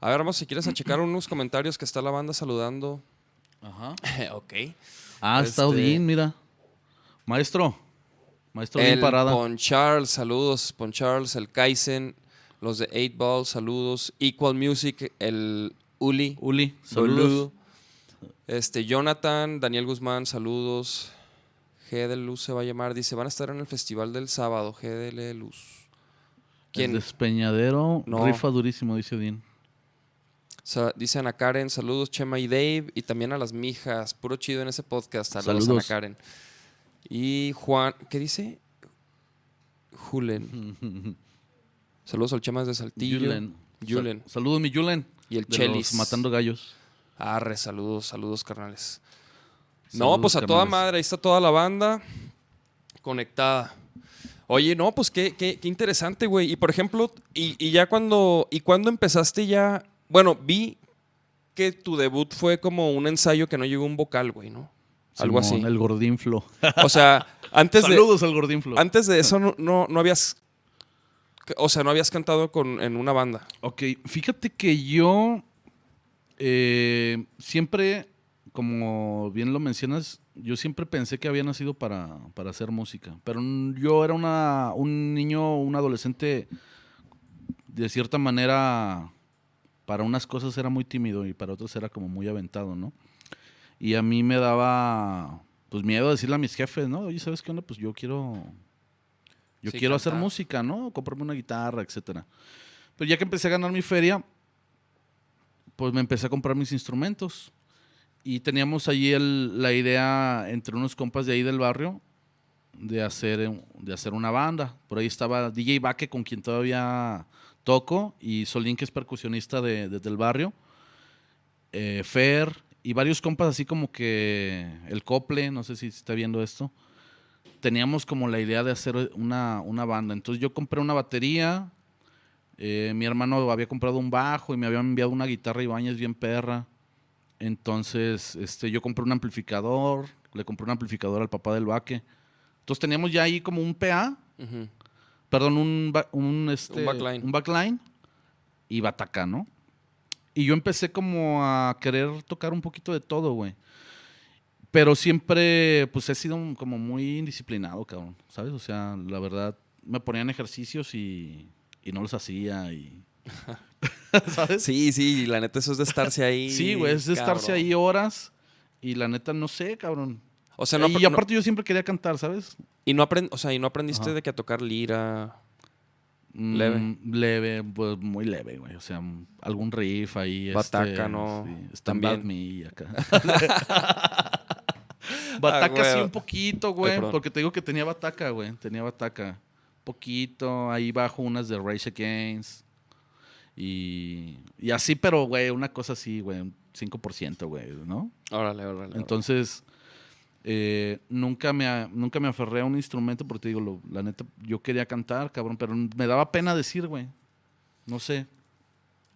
A ver, vamos, si quieres, a checar unos comentarios que está la banda saludando.
Ajá.
ok.
Ah, está
Este-
Odín, mira. Maestro. Maestro bien
El
parada.
Pon Charles, saludos. Pon Charles, el Kaizen, los de 8 Ball, saludos. Equal Music, el Uli.
Uli, saludos.
Este, Jonathan, Daniel Guzmán, saludos. G de Luz se va a llamar. Dice, van a estar en el festival del sábado. G de Luz.
¿Quién?
¿Quién?
Despeñadero,
No.
rifa durísimo, dice.
Sa- dice Ana Karen, saludos Chema y Dave. Y también a las mijas. Puro chido en ese podcast. Saludos,
Saludos.
Ana Karen. Y Juan, ¿qué dice? Julen. saludos al Chema de Saltillo.
Julen.
Julen.
Sal- saludos, mi Julen.
Y el Chelis.
Matando gallos.
Arre, saludos, saludos, carnales. No, pues a toda madre, ahí está toda la banda conectada. Oye, no, pues qué, qué, qué interesante, güey. Y por ejemplo, y, y ya cuando, y cuando empezaste ya, bueno, vi que tu debut fue como un ensayo que no llegó un vocal, güey, ¿no? Algo
Simón,
así.
El gordinflo.
O sea, antes de,
Saludos al gordinflo.
antes de eso no, no, no habías, o sea, no habías cantado con, en una banda.
Ok, fíjate que yo eh, siempre, como bien lo mencionas, yo siempre pensé que había nacido para, para hacer música. Pero yo era una, un niño, un adolescente, de cierta manera, para unas cosas era muy tímido y para otras era como muy aventado, ¿no? Y a mí me daba, pues, miedo decirle a mis jefes, ¿no? Oye, ¿sabes qué onda? Pues yo quiero, yo
Sí,
quiero hacer música, ¿no? Comprarme una guitarra, etcétera. Pero ya que empecé a ganar mi feria, pues me empecé a comprar mis instrumentos. Y teníamos allí la idea entre unos compas de ahí del barrio de hacer, de hacer una banda. Por ahí estaba DJ Baque, con quien todavía toco, y Solín, que es percusionista de, de- del barrio. eh, Fer, y varios compas así como que el Cople, no sé si está viendo esto. Teníamos como la idea de hacer una, una banda. Entonces yo compré una batería, eh, mi hermano había comprado un bajo y me habían enviado una guitarra Ibáñez bien perra. Entonces, este, yo compré un amplificador, le compré un amplificador al papá del baque. Entonces teníamos ya ahí como un PA, perdón, un, ba- un, este,
Un backline.
un backline y bataca, ¿no? Y yo empecé como a querer tocar un poquito de todo, güey. Pero siempre, pues he sido como muy indisciplinado, cabrón, ¿sabes? O sea, la verdad, me ponían ejercicios y, y no los hacía y... ¿Sabes?
Sí, sí, la neta eso es de estarse ahí.
Sí, güey, es de estarse ahí horas y la neta no sé, cabrón.
O sea, no,
y aparte yo siempre quería cantar, ¿sabes?
Y no, aprend- o sea, y no aprendiste
Ajá.
de que a tocar lira.
Mm,
Leve.
leve, pues muy leve, güey. O sea, algún riff ahí.
Bataca,
este,
¿no?
Sí, Stand
También.
Y acá. bataca sí
Ah, güey.
un poquito, güey. porque te digo que tenía bataca, güey. Tenía bataca. Poquito. Ahí bajo unas de Rage Against. Y, y así, pero, güey, una cosa así, güey. Un 5%, güey, ¿no?
Órale, órale.
Entonces, eh, nunca, me, nunca me aferré a un instrumento porque te digo, lo- la neta, yo quería cantar, cabrón, pero me daba pena decir, güey. No sé.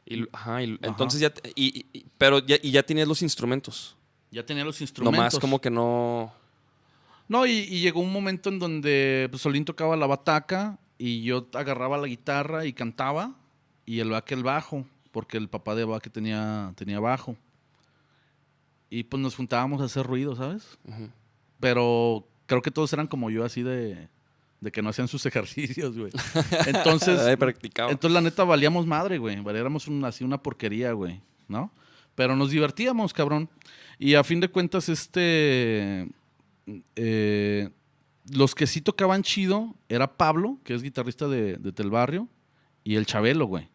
Y, ajá, y-
Ajá.
entonces ya. te- Y, y- pero ya, y ya tenías los instrumentos.
Ya tenía los instrumentos.
Nomás como que no.
No, y, y llegó un momento en donde pues, Solín tocaba la bataca y yo agarraba la guitarra y cantaba y el baque el bajo, porque el papá de baque tenía, tenía bajo. Y pues nos juntábamos a hacer ruido, ¿sabes? Pero creo que todos eran como yo, así de, de que no hacían sus ejercicios, güey. Entonces, entonces la neta valíamos madre, güey. Éramos un- así una porquería, güey, ¿no? Pero nos divertíamos, cabrón. Y a fin de cuentas, este... eh, los que sí tocaban chido era Pablo, que es guitarrista de, de Tel Barrio, y el Chabelo, güey.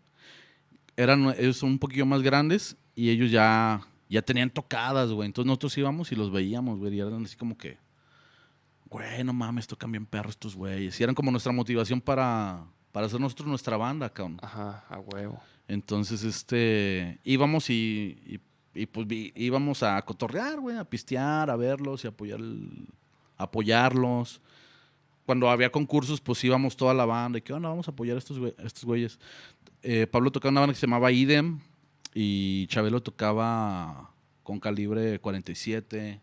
Eran ellos son un poquillo más grandes y ellos ya, ya tenían tocadas, güey. Entonces nosotros íbamos y los veíamos, güey. Y eran así como que, güey, no mames, tocan bien perros estos güeyes. Y eran como nuestra motivación para, para hacer nosotros nuestra banda, cabrón.
Ajá, a huevo.
Entonces, este, íbamos y, y- y, pues íbamos a cotorrear, güey, a pistear, a verlos y apoyar el- apoyarlos. Cuando había concursos, pues íbamos toda la banda. Y qué onda, vamos a apoyar a estos, güey- a estos güeyes. Eh, Pablo tocaba una banda que se llamaba Idem y Chabelo tocaba con calibre 47.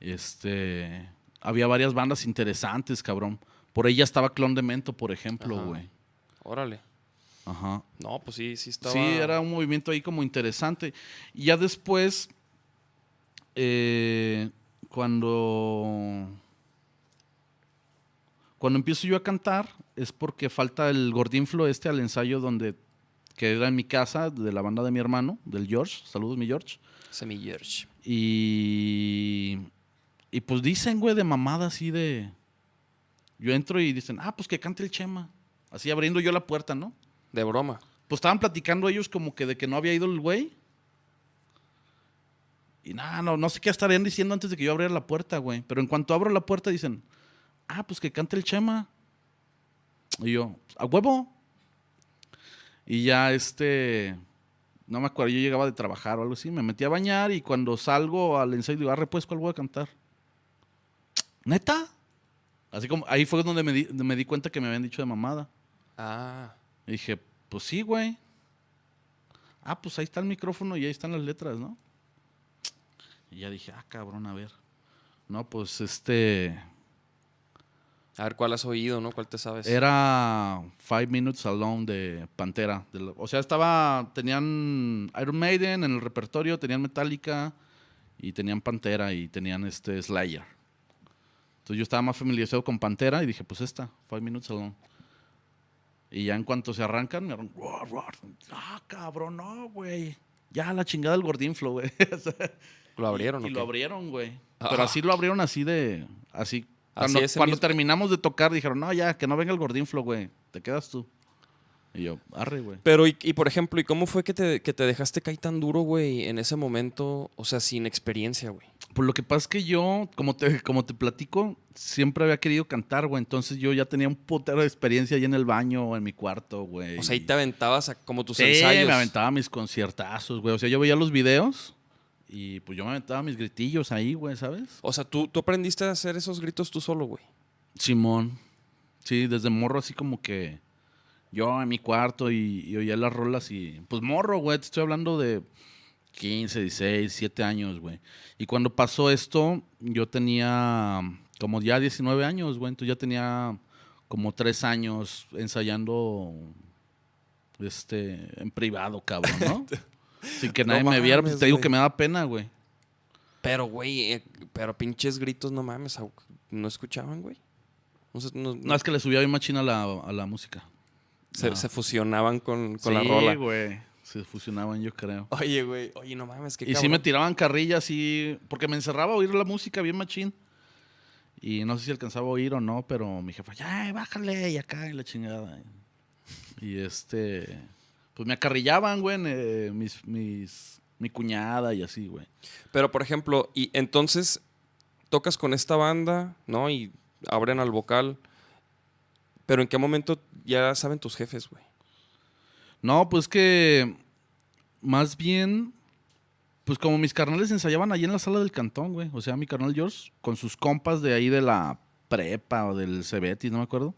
Este, había varias bandas interesantes, cabrón. Por ahí ya estaba Clon de Mento, por ejemplo,
Ajá.
güey.
Órale.
Ajá.
No, pues sí, sí estaba.
Sí, era un movimiento ahí como interesante. Y ya después, eh, cuando, cuando empiezo yo a cantar, es porque falta el gordinflo este al ensayo donde, que era en mi casa, de la banda de mi hermano, del George. Saludos, mi George.
Semi George.
Y, y pues dicen, güey, de mamada así de... Yo entro y dicen, ah, pues que cante el Chema. Así abriendo yo la puerta, ¿no?
De broma.
Pues estaban platicando ellos como que de que no había ido el güey. Y nada, no, no sé qué estarían diciendo antes de que yo abriera la puerta, güey. Pero en cuanto abro la puerta dicen, ah, pues que cante el Chema. Y yo, a huevo. Y ya este, no me acuerdo, yo llegaba de trabajar o algo así, me metí a bañar y cuando salgo al ensayo digo, arre pues, ¿cuál voy a cantar? ¿Neta? Así como, ahí fue donde me di, me di cuenta que me habían dicho de mamada.
Ah.
Y dije, pues sí, güey. Ah, pues ahí está el micrófono y ahí están las letras, ¿no? Y ya dije, ah, cabrón, a ver. No, pues este.
A ver cuál has oído, ¿no? ¿Cuál te sabes?
Era Five Minutes Alone de Pantera. de la- o sea, estaba. Tenían Iron Maiden en el repertorio, tenían Metallica y tenían Pantera y tenían este Slayer. Entonces yo estaba más familiarizado con Pantera y dije, pues esta, Five Minutes Alone. Y ya en cuanto se arrancan, me arran- "Roar, roar". Ah, cabrón, no, güey. Ya la chingada del gordinflo, güey.
¿Lo abrieron
y
o
lo abrieron, güey.
Ah.
Pero así lo abrieron así de. Así.
Así
Cuando,
ese
cuando
mismo-
terminamos de tocar, dijeron, no, ya, que no venga el gordinflo, güey. Te quedas tú. Y yo, arre, güey.
Pero, y, y, por ejemplo, ¿y cómo fue que te, que te dejaste caer tan duro, güey, en ese momento? O sea, sin experiencia, güey.
Pues lo que pasa es que yo, como te, como te platico, siempre había querido cantar, güey. Entonces yo ya tenía un putero de experiencia ahí en el baño o en mi cuarto, güey.
O sea, ahí te aventabas a como tus
sí,
ensayos.
me aventaba mis conciertazos, güey. O sea, yo veía los videos y pues yo me aventaba mis gritillos ahí, güey, ¿sabes?
O sea, ¿tú, tú aprendiste a hacer esos gritos tú solo, güey.
Simón. Sí, desde morro así como que yo en mi cuarto y, y oía las rolas y pues morro, güey, te estoy hablando de 15, 16, 17 años, güey. Y cuando pasó esto, yo tenía como ya 19 años, güey, entonces ya tenía como 3 años ensayando este en privado, cabrón, ¿no? Sin que
No
nadie me viera, pues te digo
güey.
que me da pena, güey.
Pero, güey, eh, pero pinches gritos, no mames, au- ¿no escuchaban, güey? No sé, no-
No, es que le subía bien machina a la, a la música.
se,
no.
se fusionaban con, con la
Sí,
rola.
güey. Se fusionaban, yo creo.
Oye, güey, oye, no mames, qué
Y sí
cabrón.
me tiraban carrilla así, porque me encerraba a oír la música bien machín. Y no sé si alcanzaba a oír o no, pero mi jefa, ya, bájale, y acá, y la chingada. Y este, pues me acarrillaban, güey, eh, mis, mis, mi cuñada y así, güey.
Pero, por ejemplo, y entonces tocas con esta banda, ¿no? Y abren al vocal. Pero ¿en qué momento ya saben tus jefes, güey?
No, pues que más bien, pues como mis carnales ensayaban allí en la sala del cantón, güey. O sea, mi carnal George con sus compas de ahí de la prepa o del Cebetis, no me acuerdo.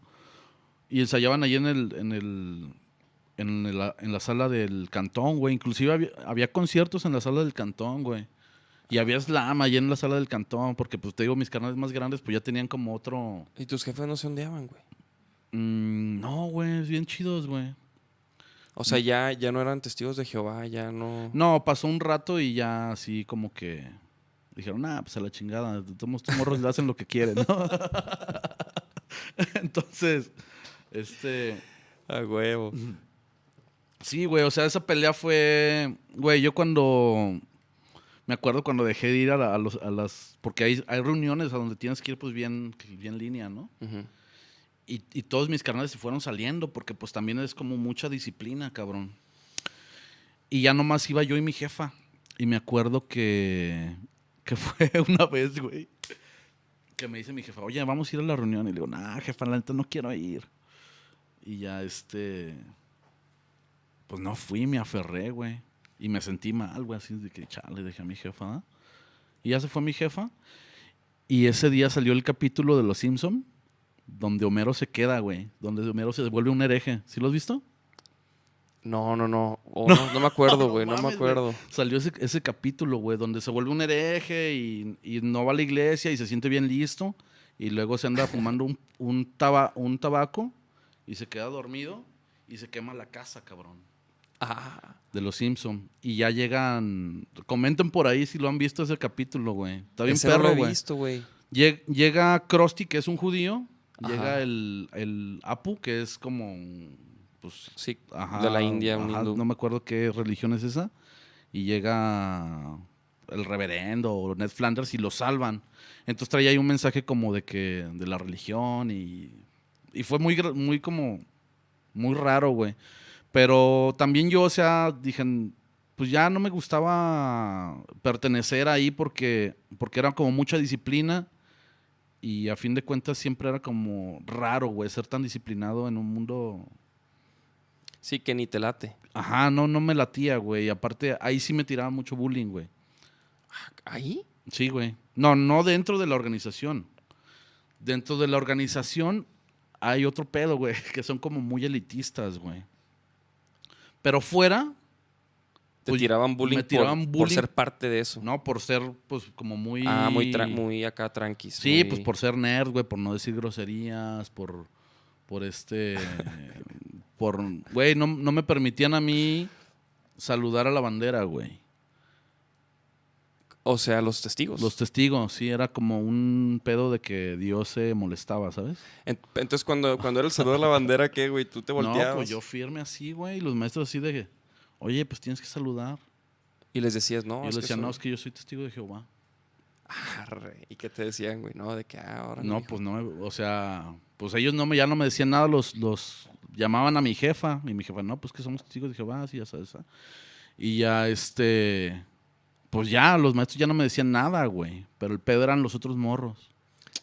Y ensayaban allí en el, en el, en el- en la sala del cantón, güey. Inclusive había, había conciertos en la sala del cantón, güey. Y había slam allí en la sala del cantón, porque pues te digo, mis carnales más grandes pues ya tenían como otro...
Y tus jefes no se ondeaban, güey.
Mm, no, güey, bien chidos, güey.
O sea, ya, ya no eran testigos de Jehová, ya no.
No, pasó un rato y ya así como que dijeron, ah, pues a la chingada, estos morros le hacen lo que quieren, ¿no? Entonces, este,
A huevo.
Sí, güey, o sea, esa pelea fue, güey, yo cuando, me acuerdo cuando dejé de ir a, la- a los, a las, porque hay, hay reuniones a donde tienes que ir pues bien, bien línea, ¿no? Y, y todos mis carnales se fueron saliendo porque pues también es como mucha disciplina, cabrón. Y ya nomás iba yo y mi jefa. Y me acuerdo que, que fue una vez, güey, que me dice mi jefa, oye, vamos a ir a la reunión. Y le digo, nah, jefa, la neta no quiero ir. Y ya este. Pues no fui, me aferré, güey. Y me sentí mal, güey, así de que, chale, dejé a mi jefa. Y ya se fue mi jefa. Y ese día salió el capítulo de Los Simpson donde Homero se queda, güey. Donde Homero se vuelve un hereje. ¿Sí lo has visto?
No, no, no. Oh, no, no me acuerdo, güey. no, me acuerdo.
Salió ese, ese capítulo, güey, donde se vuelve un hereje y, y no va a la iglesia y se siente bien listo. Y luego se anda fumando un, un, taba- un tabaco y se queda dormido y se quema la casa, cabrón.
Ah,
De los Simpson. Y ya llegan. Comenten por ahí si lo han visto ese capítulo, güey. Está bien
ese no lo
perro,
he
güey.
visto, güey.
Lleg- Llega Krusty, que es un judío.
Ajá.
Llega el, el Apu, que es como. Pues,
Sí,
ajá,
de la India, un
ajá,
hindú.
No me acuerdo qué religión es esa. Y llega el reverendo o Ned Flanders y lo salvan. Entonces traía ahí un mensaje como de que. de la religión y. Y fue muy, muy como. Muy raro, güey. Pero también yo, o sea, dije, pues ya no me gustaba pertenecer ahí porque, porque era como mucha disciplina y a fin de cuentas siempre era como raro, güey, ser tan disciplinado en un mundo...
Sí, que ni te late.
Ajá, no, no me latía, güey. Y aparte, ahí sí me tiraba mucho bullying, güey.
¿Ahí?
Sí, güey. No, no dentro de la organización. Dentro de la organización hay otro pedo, güey, que son como muy elitistas, güey. Pero fuera,
Te
Pues,
tiraban bullying,
me
por-
tiraban
por,
bullying.
ser parte de eso.
no, por ser, pues, como muy...
Ah, muy, muy acá tranquis.
Sí,
muy-
pues por ser nerd, güey, por no decir groserías, por, por este, por, güey, no, no me permitían a mí saludar a la bandera, güey.
O sea, los testigos.
Los testigos, sí, era como un pedo de que Dios se molestaba, ¿sabes?
En- Entonces, cuando, cuando era el saludo de la bandera, ¿qué, güey? ¿Tú te volteabas?
No, pues yo firme así, güey, y los maestros así de oye, pues tienes que saludar.
Y les decías, no,
y les
que
decía, no,
soy-
es que yo soy testigo de Jehová.
Arre. ¿Y qué te decían, güey? No, de que ah, ahora.
No, pues no, o sea, pues ellos no me, ya no me decían nada, los, los llamaban a mi jefa, y mi jefa, no, pues que somos testigos de Jehová, sí, ya sabes. ah". Y ya, este, pues ya, los maestros ya no me decían nada, güey, pero el pedo eran los otros morros.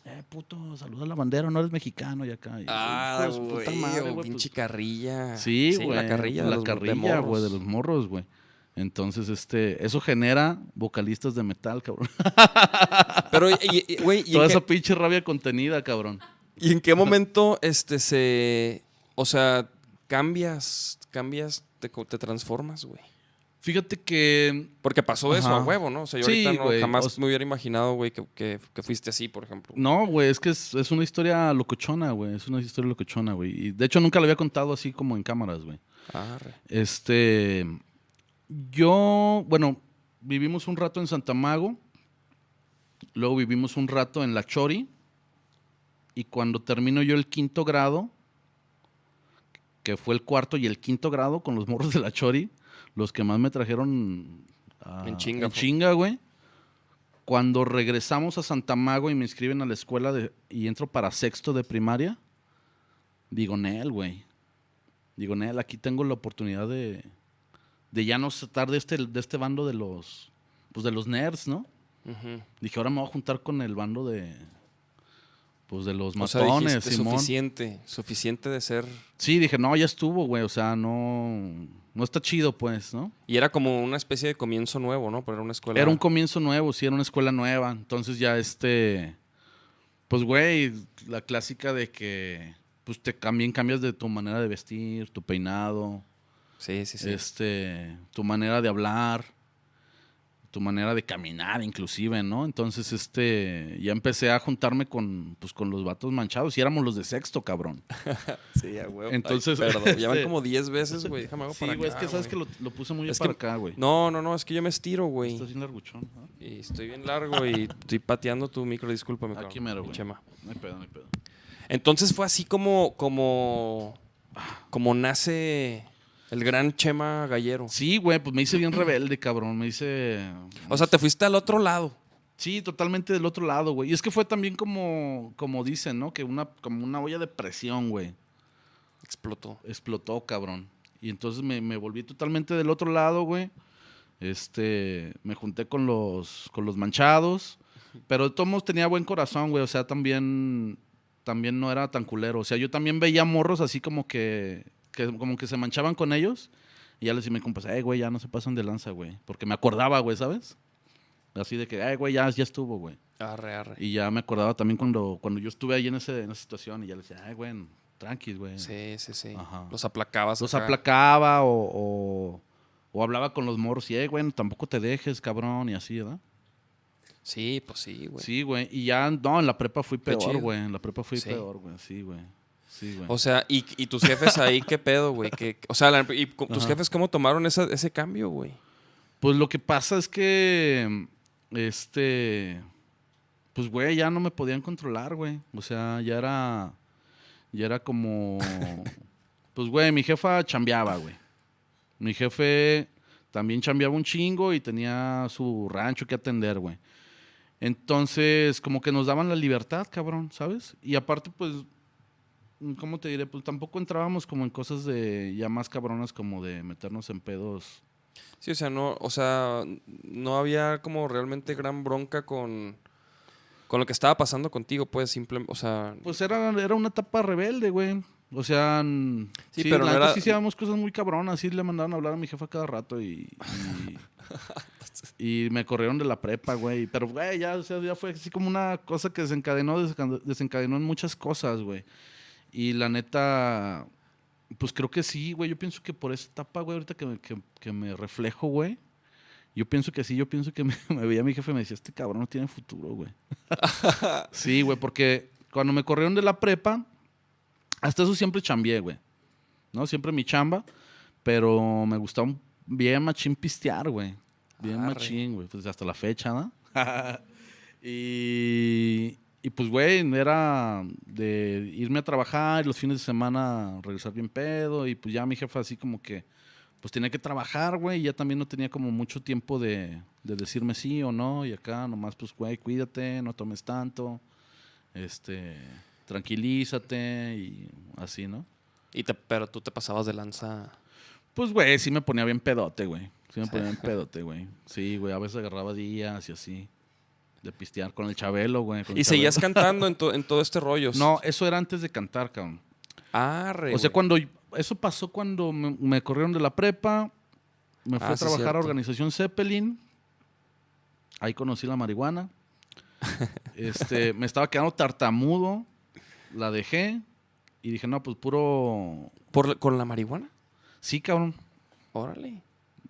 Eh, puto, saluda a la bandera, no eres mexicano y acá. Y,
Ah,
puta madre, güey,
pinche
pues,
carrilla.
Sí, güey.
La carrilla. de
La
de
carrilla, güey, de los morros, güey. Entonces, este, eso genera vocalistas de metal, cabrón.
Pero, y- y- güey, ¿y,
Toda esa
qué-
pinche rabia contenida, cabrón.
¿y en qué momento este se. O sea, cambias, cambias, te, te transformas, güey?
Fíjate que
Porque pasó eso a huevo, ¿no? O sea, yo
Sí,
ahorita no, jamás
o sea-
me hubiera imaginado, güey, que, que- que fuiste así, por ejemplo.
No, güey, es que es, es una historia locochona, güey. Es una historia locochona, güey. Y de hecho nunca la había contado así como en cámaras, güey. Este. Yo, bueno, vivimos un rato en Santa Mago. Luego vivimos un rato en La Chori. Y cuando termino yo el quinto grado, que fue el cuarto y el quinto grado con los morros de La Chori, los que más me trajeron a-
En chinga,
en
fue.
chinga, güey. Cuando regresamos a Santa Mago y me inscriben a la escuela de- y entro para sexto de primaria, digo, Nel, güey. Digo, Nel, aquí tengo la oportunidad de, de ya no estar de este, de este bando de los, pues de los nerds, ¿no? Dije, ahora me voy a juntar con el bando de, pues de los
O sea,
matones,
dijiste,
Simón.
suficiente, suficiente de ser...
Sí, dije, no, ya estuvo, güey, o sea, no, no está chido, pues, ¿no?
Y era como una especie de comienzo nuevo, ¿no? Pero era una escuela...
Era un comienzo nuevo, sí, era una escuela nueva. Entonces ya este, pues güey, la clásica de que, pues te también cambias de tu manera de vestir, tu peinado,
Sí, sí, sí.
este, tu manera de hablar, tu manera de caminar, inclusive, ¿no? Entonces este, ya empecé a juntarme con, pues con los vatos manchados y éramos los de sexto, cabrón.
Sí, a huevo.
Entonces,
Ay, perdón, ya van
este-
como 10 veces, güey. Déjame hago
Sí,
para
güey, es que sabes
güey.
que lo, lo puse muy
Es
para
que-
acá, güey.
No, no, no, es que yo me estiro, güey.
Estás bien larguchón, ¿no?
Y estoy bien largo y estoy pateando tu micro, discúlpame. cabrón,
Aquí mero, güey.
Chema.
No hay pedo, no hay pedo.
Entonces fue así como, como, como nace el gran Chema Gallero.
Sí, güey, pues me hice bien rebelde, cabrón. Me hice.
O sea, te fuiste al otro lado.
Sí, totalmente del otro lado, güey. Y es que fue también como, como dicen, ¿no? Que una, como una olla de presión, güey.
Explotó.
Explotó, cabrón. Y entonces me, me volví totalmente del otro lado, güey. Este, me junté con los, con los manchados. Pero de todos modos tenía buen corazón, güey. O sea, también, también no era tan culero. O sea, yo también veía morros así como que, que como que se manchaban con ellos. Y ya les decía a mi compa, eh, güey, ya no se pasan de lanza, güey. Porque me acordaba, güey, ¿sabes? Así de que, eh, güey, ya, ya estuvo, güey.
Arre, arre.
Y ya me acordaba también cuando, cuando yo estuve ahí en, ese, en esa situación y ya les decía, ay, güey, tranquis, güey.
Sí, sí, sí.
Ajá.
Los aplacabas.
Los
acá.
aplacaba o, o, o hablaba con los morros y, eh, güey, tampoco te dejes, cabrón, y así, ¿verdad?
Sí, pues sí, güey.
Sí, güey. Y ya, no, en la prepa fui peor, güey. En la prepa fui
Sí.
peor, güey. Sí, güey. Sí, güey.
O sea, ¿y, y tus jefes ahí qué pedo, güey? ¿Qué- O sea, la- ¿y tus
Ajá.
jefes cómo tomaron esa- ese cambio, güey?
Pues lo que pasa es que, este, pues, güey, ya no me podían controlar, güey. O sea, ya era, ya era como, pues, güey, mi jefa chambeaba, güey. Mi jefe también chambeaba un chingo y tenía su rancho que atender, güey. Entonces, como que nos daban la libertad, cabrón, ¿sabes? Y aparte, pues, ¿cómo te diré? Pues tampoco entrábamos como en cosas de ya más cabronas como de meternos en pedos.
Sí, o sea, no, o sea, no había como realmente gran bronca con, con lo que estaba pasando contigo, pues, simplemente, o sea,
Pues era, era una etapa rebelde, güey. O sea,
Sí,
sí,
pero
la
no era-
sí hacíamos cosas muy cabronas. Sí le mandaron a hablar a mi jefa cada rato y... Y, y me corrieron de la prepa, güey. Pero, güey, ya, o sea, ya fue así como una cosa que desencadenó, desenca- desencadenó en muchas cosas, güey. Y la neta, pues creo que sí, güey. Yo pienso que por esa etapa, güey, ahorita que me, que, que me reflejo, güey. Yo pienso que sí, yo pienso que me, me veía mi jefe y me decía, este cabrón no tiene futuro, güey. sí, güey, porque cuando me corrieron de la prepa, hasta eso siempre chambeé, güey. ¿No? Siempre mi chamba, pero me gustaba un- bien machín pistear, güey. Bien
Arre.
machín, güey. Pues hasta la fecha, ¿no? y, y pues, güey, era de irme a trabajar y los fines de semana regresar bien pedo. Y pues ya mi jefa así como que, pues tenía que trabajar, güey. Y ya también no tenía como mucho tiempo de, de decirme sí o no. Y acá nomás, pues, güey, cuídate, no tomes tanto. Este, tranquilízate y así, ¿no?
y te, pero tú te pasabas de lanza.
Pues, güey, sí me ponía bien pedote, güey. Sí me ponía bien pedote, güey. Sí, güey, a veces agarraba días y así. De pistear con el Chabelo, güey. con el
Y seguías
Chabelo.
cantando en, to- en todo este rollo.
No, eso era antes de cantar, cabrón.
Arre,
O sea,
güey.
cuando... Eso pasó cuando me, me corrieron de la prepa. Me fui
Ah,
a
sí,
trabajar
cierto.
a Organización Zeppelin. Ahí conocí la marihuana. este, me estaba quedando tartamudo. La dejé. Y dije, no, pues puro...
¿Por ¿Con la marihuana?
Sí, cabrón.
Órale.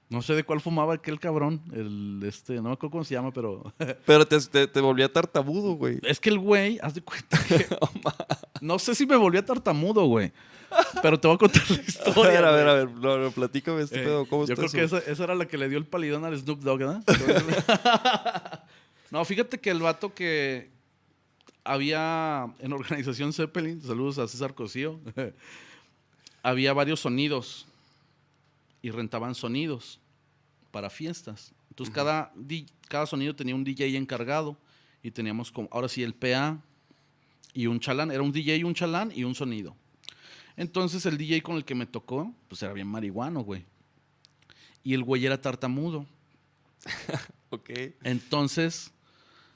No sé de cuál fumaba aquel cabrón. El, este, no me acuerdo cómo se llama, pero...
Pero te, te, te volvía tartamudo, güey.
Es que el güey, haz de cuenta que... no sé si me volví a tartamudo, güey. Pero te voy a contar la
A
historia.
ver, a ver, a ver. No, no, platícame este
Eh,
pedo. ¿Cómo
yo creo
eso?
que esa, esa era la que le dio el palidón al Snoop Dogg, ¿verdad? no, fíjate que el vato que había en Organización Zeppelin, saludos a César Cosío, había varios sonidos y rentaban sonidos para fiestas. Entonces cada, sonido tenía un DJ encargado y teníamos como, ahora sí, el PA y un chalán. Era un DJ, un chalán y un sonido. Entonces el DJ con el que me tocó, pues era bien marihuano, güey. Y el güey era tartamudo.
Ok.
Entonces,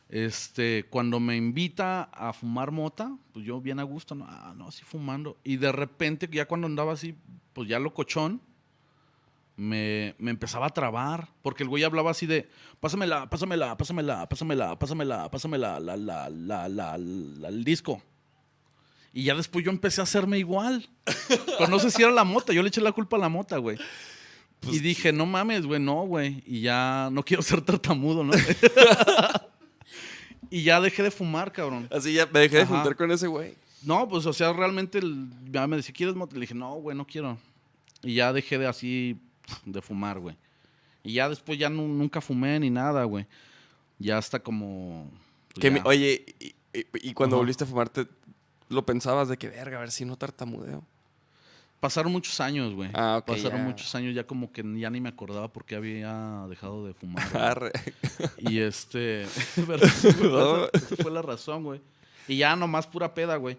este, cuando me invita a fumar mota, pues yo bien a gusto, no, ah, no, así fumando. Y de repente, ya cuando andaba así, pues ya locochón, me, me empezaba a trabar. Porque el güey hablaba así de, pásamela, pásamela, pásamela, pásamela, pásamela, pásamela, la, la, la, la, la- el disco. Y ya después yo empecé a hacerme igual. Pero no sé si era la mota, yo le eché la culpa a la mota, güey. y dije, no mames, güey, no, güey. Y ya no quiero ser tartamudo, ¿no? y ya dejé de fumar, cabrón.
Así ya me dejé de
Ajá.
juntar con ese güey.
No, pues, o sea, realmente el- ya me decía, ¿quieres mota? Le dije, no, güey, no quiero. Y ya dejé de así, de fumar, güey. Y ya después ya nu- nunca fumé ni nada, güey. Ya hasta como... pues,
Que oye, y, y- y cuando
Ajá.
volviste a fumar, te- lo pensabas de que, verga, a ver si no tartamudeo.
Pasaron muchos años, güey.
Ah, ok,
Pasaron
ya.
muchos años, ya como que ya ni me acordaba por qué había dejado de fumar. Y este. pero
No.
esa fue la razón, güey. Y ya nomás pura peda, güey.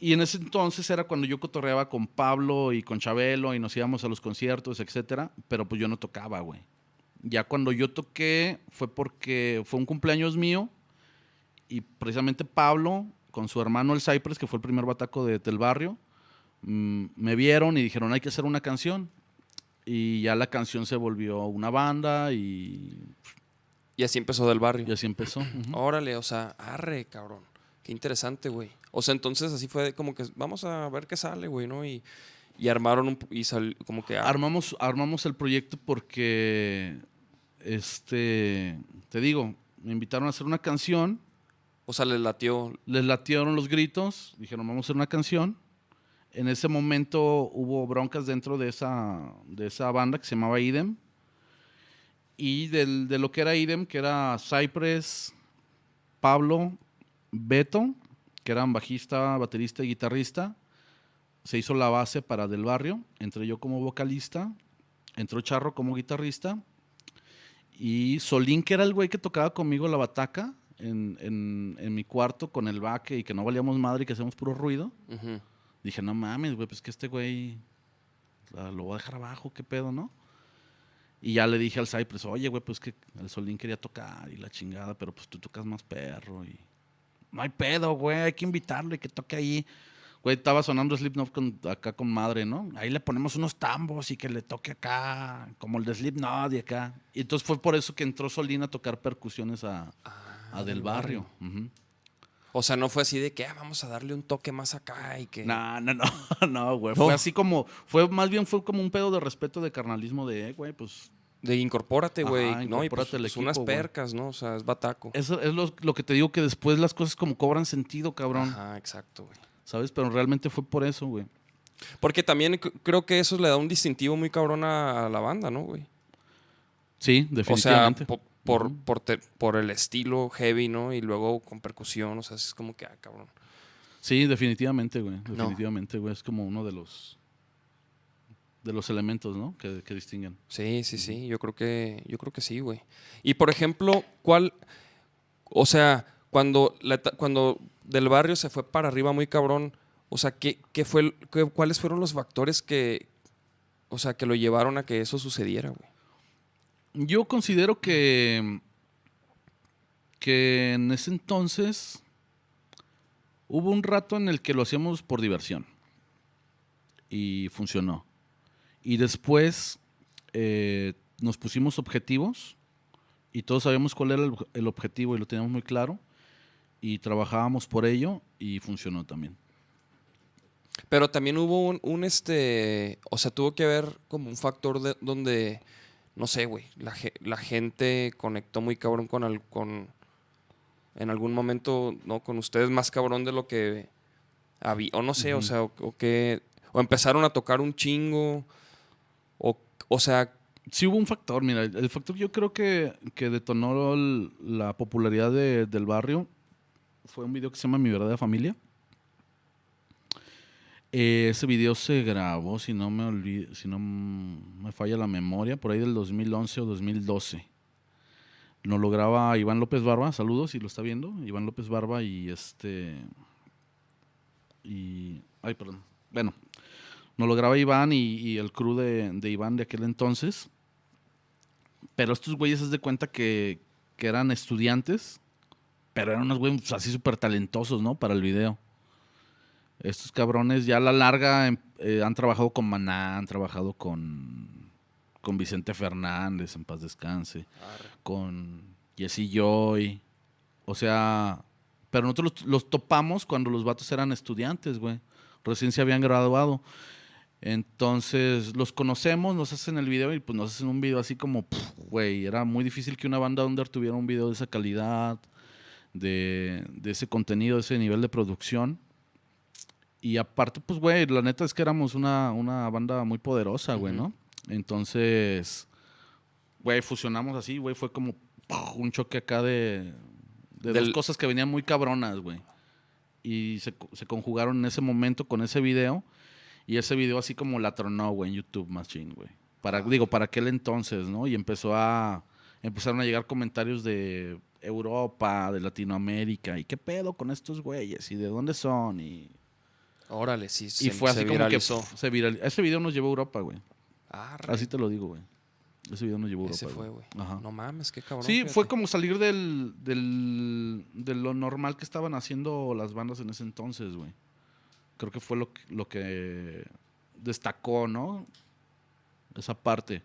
Y en ese entonces era cuando yo cotorreaba con Pablo y con Chabelo y nos íbamos a los conciertos, etcétera. Pero pues yo no tocaba, güey. Ya cuando yo toqué fue porque fue un cumpleaños mío y precisamente Pablo, con su hermano el Cypress, que fue el primer bataco de- del barrio, mm, me vieron y dijeron, hay que hacer una canción. Y ya la canción se volvió una banda y,
Y así empezó del barrio.
y así empezó. Ujú.
Órale, o sea, arre, cabrón. Qué interesante, güey. O sea, entonces así fue como que vamos a ver qué sale, güey, ¿no? Y, y armaron un, y sal, como que
Armamos, armamos el proyecto porque, este, te digo, me invitaron a hacer una canción,
o sea, les latió.
les latieron los gritos, dijeron, vamos a hacer una canción. En ese momento hubo broncas dentro de esa, de esa banda que se llamaba Idem. Y del- de lo que era Idem, que era Cypress, Pablo, Beto, que eran bajista, baterista y guitarrista, se hizo la base para Del Barrio. Entré yo como vocalista, entró Charro como guitarrista. Y Solín, que era el güey que tocaba conmigo la bataca en, en- en mi cuarto con el baque y que no valíamos madre y que hacíamos puro ruido.
Ujú.
Dije, no mames, güey, pues que este güey lo voy a dejar abajo, qué pedo, ¿no? Y ya le dije al Cypress, oye, güey, pues que el Solín quería tocar y la chingada, pero pues tú tocas más perro y... No hay pedo, güey, hay que invitarlo y que toque ahí. Güey, estaba sonando Slipknot con- acá con madre, ¿no? Ahí le ponemos unos tambos y que le toque acá, como el de Slipknot y acá. Y entonces fue por eso que entró Solín a tocar percusiones a, a Del Barrio.
O sea, no fue así de que ah, vamos a darle un toque más acá y que.
No, no, no, no, güey.
No.
Fue así como, fue más bien fue como un pedo de respeto, de carnalismo, de, eh, güey, pues
De incorpórate, güey. No, y pues, pues, unas
equipo, güey.
percas, ¿no? O sea, es bataco.
eso es lo, lo que te digo que después las cosas como cobran sentido, cabrón.
Ajá, exacto, güey.
¿Sabes? Pero realmente fue por eso, güey.
Porque también creo que eso le da un distintivo muy cabrón a, la banda, ¿no, güey?
Sí,
O sea,
definitivamente.
po- por, por, te- por el estilo heavy, ¿no? Y luego con percusión, o sea, es como que, ah, cabrón.
sí, definitivamente, güey. Definitivamente, güey. Es como uno de los de los elementos, ¿no? Que, que distinguen.
Sí, sí, sí, yo creo que, yo creo que sí, güey. Y por ejemplo, ¿cuál, o sea, cuando, la cuando del barrio se fue para arriba muy cabrón, o sea, ¿qué, qué fue, qué- cuáles fueron los factores que, o sea, que lo llevaron a que eso sucediera, güey?
Yo considero que, que en ese entonces hubo un rato en el que lo hacíamos por diversión y funcionó. Y después eh, nos pusimos objetivos y todos sabíamos cuál era el, el objetivo y lo teníamos muy claro y trabajábamos por ello y funcionó también.
Pero también hubo un, un, este, o sea, tuvo que haber como un factor de, donde, no sé, güey, la, ge- la gente conectó muy cabrón con, al- con, en algún momento, ¿no? Con ustedes más cabrón de lo que había, o no sé, o sea, o, o que, o empezaron a tocar un chingo, o, sea,
Sí hubo un factor, mira, el factor yo creo que, que detonó la popularidad de- del barrio fue un video que se llama Mi verdadera familia. Eh, ese video se grabó, si no me olvido, si no me falla la memoria, por ahí del 2011 o 2012. Nos lo graba Iván López Barba, saludos si lo está viendo, Iván López Barba y este y ay, perdón. Bueno, nos lo graba Iván y, y el crew de, de Iván de aquel entonces. Pero estos güeyes se de cuenta que, que eran estudiantes, pero eran unos güeyes así súper talentosos, ¿no? Para el video. Estos cabrones ya a la larga em- eh, han trabajado con Maná, han trabajado con, con Vicente Fernández, en paz descanse, con Jesse Joy. O sea, pero nosotros los, los topamos cuando los vatos eran estudiantes, güey. Recién se habían graduado. Entonces los conocemos, nos hacen el video y pues nos hacen un video así como, güey, era muy difícil que una banda under tuviera un video de esa calidad, de, de ese contenido, de ese nivel de producción. Y aparte, pues, güey, la neta es que éramos una, una banda muy poderosa, güey, ¿no? Entonces, güey, fusionamos así, güey, fue como un choque acá de, de dos cosas que venían muy cabronas, güey. Y se, se conjugaron en ese momento con ese video. Y ese video así como la tronó, güey, en YouTube Machine, güey. Para, digo, para aquel entonces, ¿no? Y empezó a... Empezaron a llegar comentarios de Europa, de Latinoamérica. ¿Y qué pedo con estos güeyes? ¿Y de dónde son? Y,
órale, sí,
y
se,
fue
se
así como que se viralizó. Ese video nos llevó a Europa, güey.
Arre.
Así te lo digo, güey. Ese video nos llevó a
Ese
Europa,
fue, güey.
Ajá.
No mames, qué cabrón.
Sí,
fíjate.
fue como salir del, del, de lo normal que estaban haciendo las bandas en ese entonces, güey. Creo que fue lo que, lo que destacó, ¿no? Esa parte.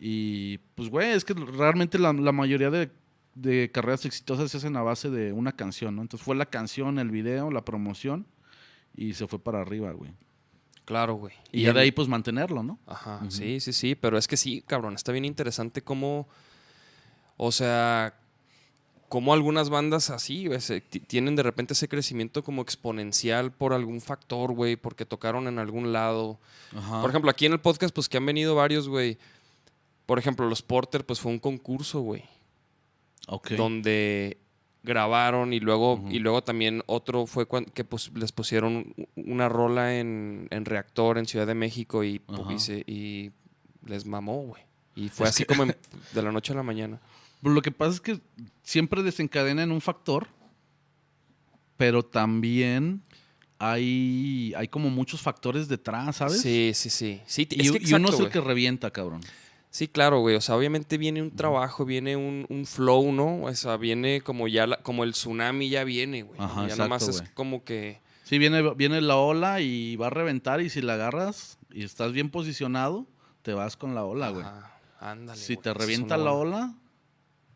Y pues, güey, es que realmente la, la mayoría de, de carreras exitosas se hacen a base de una canción, ¿no? Entonces fue la canción, el video, la promoción y se fue para arriba, güey.
Claro, güey.
Y, ya
el-
de ahí, pues mantenerlo, ¿no?
Ajá, sí, sí, sí, pero es que sí, cabrón, está bien interesante cómo, o sea, cómo algunas bandas así, güey, se- ti- tienen de repente ese crecimiento como exponencial por algún factor, güey, porque tocaron en algún lado.
Ajá.
Por ejemplo, aquí en el podcast, pues que han venido varios, güey. Por ejemplo, los Porter, pues fue un concurso, güey,
Ok.
donde grabaron y luego, y luego también otro fue cuan- que pues, les pusieron una rola en, en reactor en Ciudad de México y, pu-
Ajá.
y, se- y les mamó, güey. Y fue
Es
así
que-
como en- de la noche a la mañana.
Lo que pasa es que siempre desencadena en un factor, pero también hay, hay como muchos factores detrás, ¿sabes?
Sí, sí, sí. sí
Y,
es que
y uno
exacto,
es el que revienta, cabrón.
Sí, claro, güey. O sea, obviamente viene un trabajo, viene un, un flow, ¿no? O sea, viene como ya, la- como el tsunami ya viene, güey.
Ajá,
ya nada más
exacto,
es
güey.
como que...
Sí, viene, viene la ola y va a reventar y si la agarras y estás bien posicionado, te vas con la ola, güey.
ajá, ándale.
Si te
es
revienta la
buena-
ola,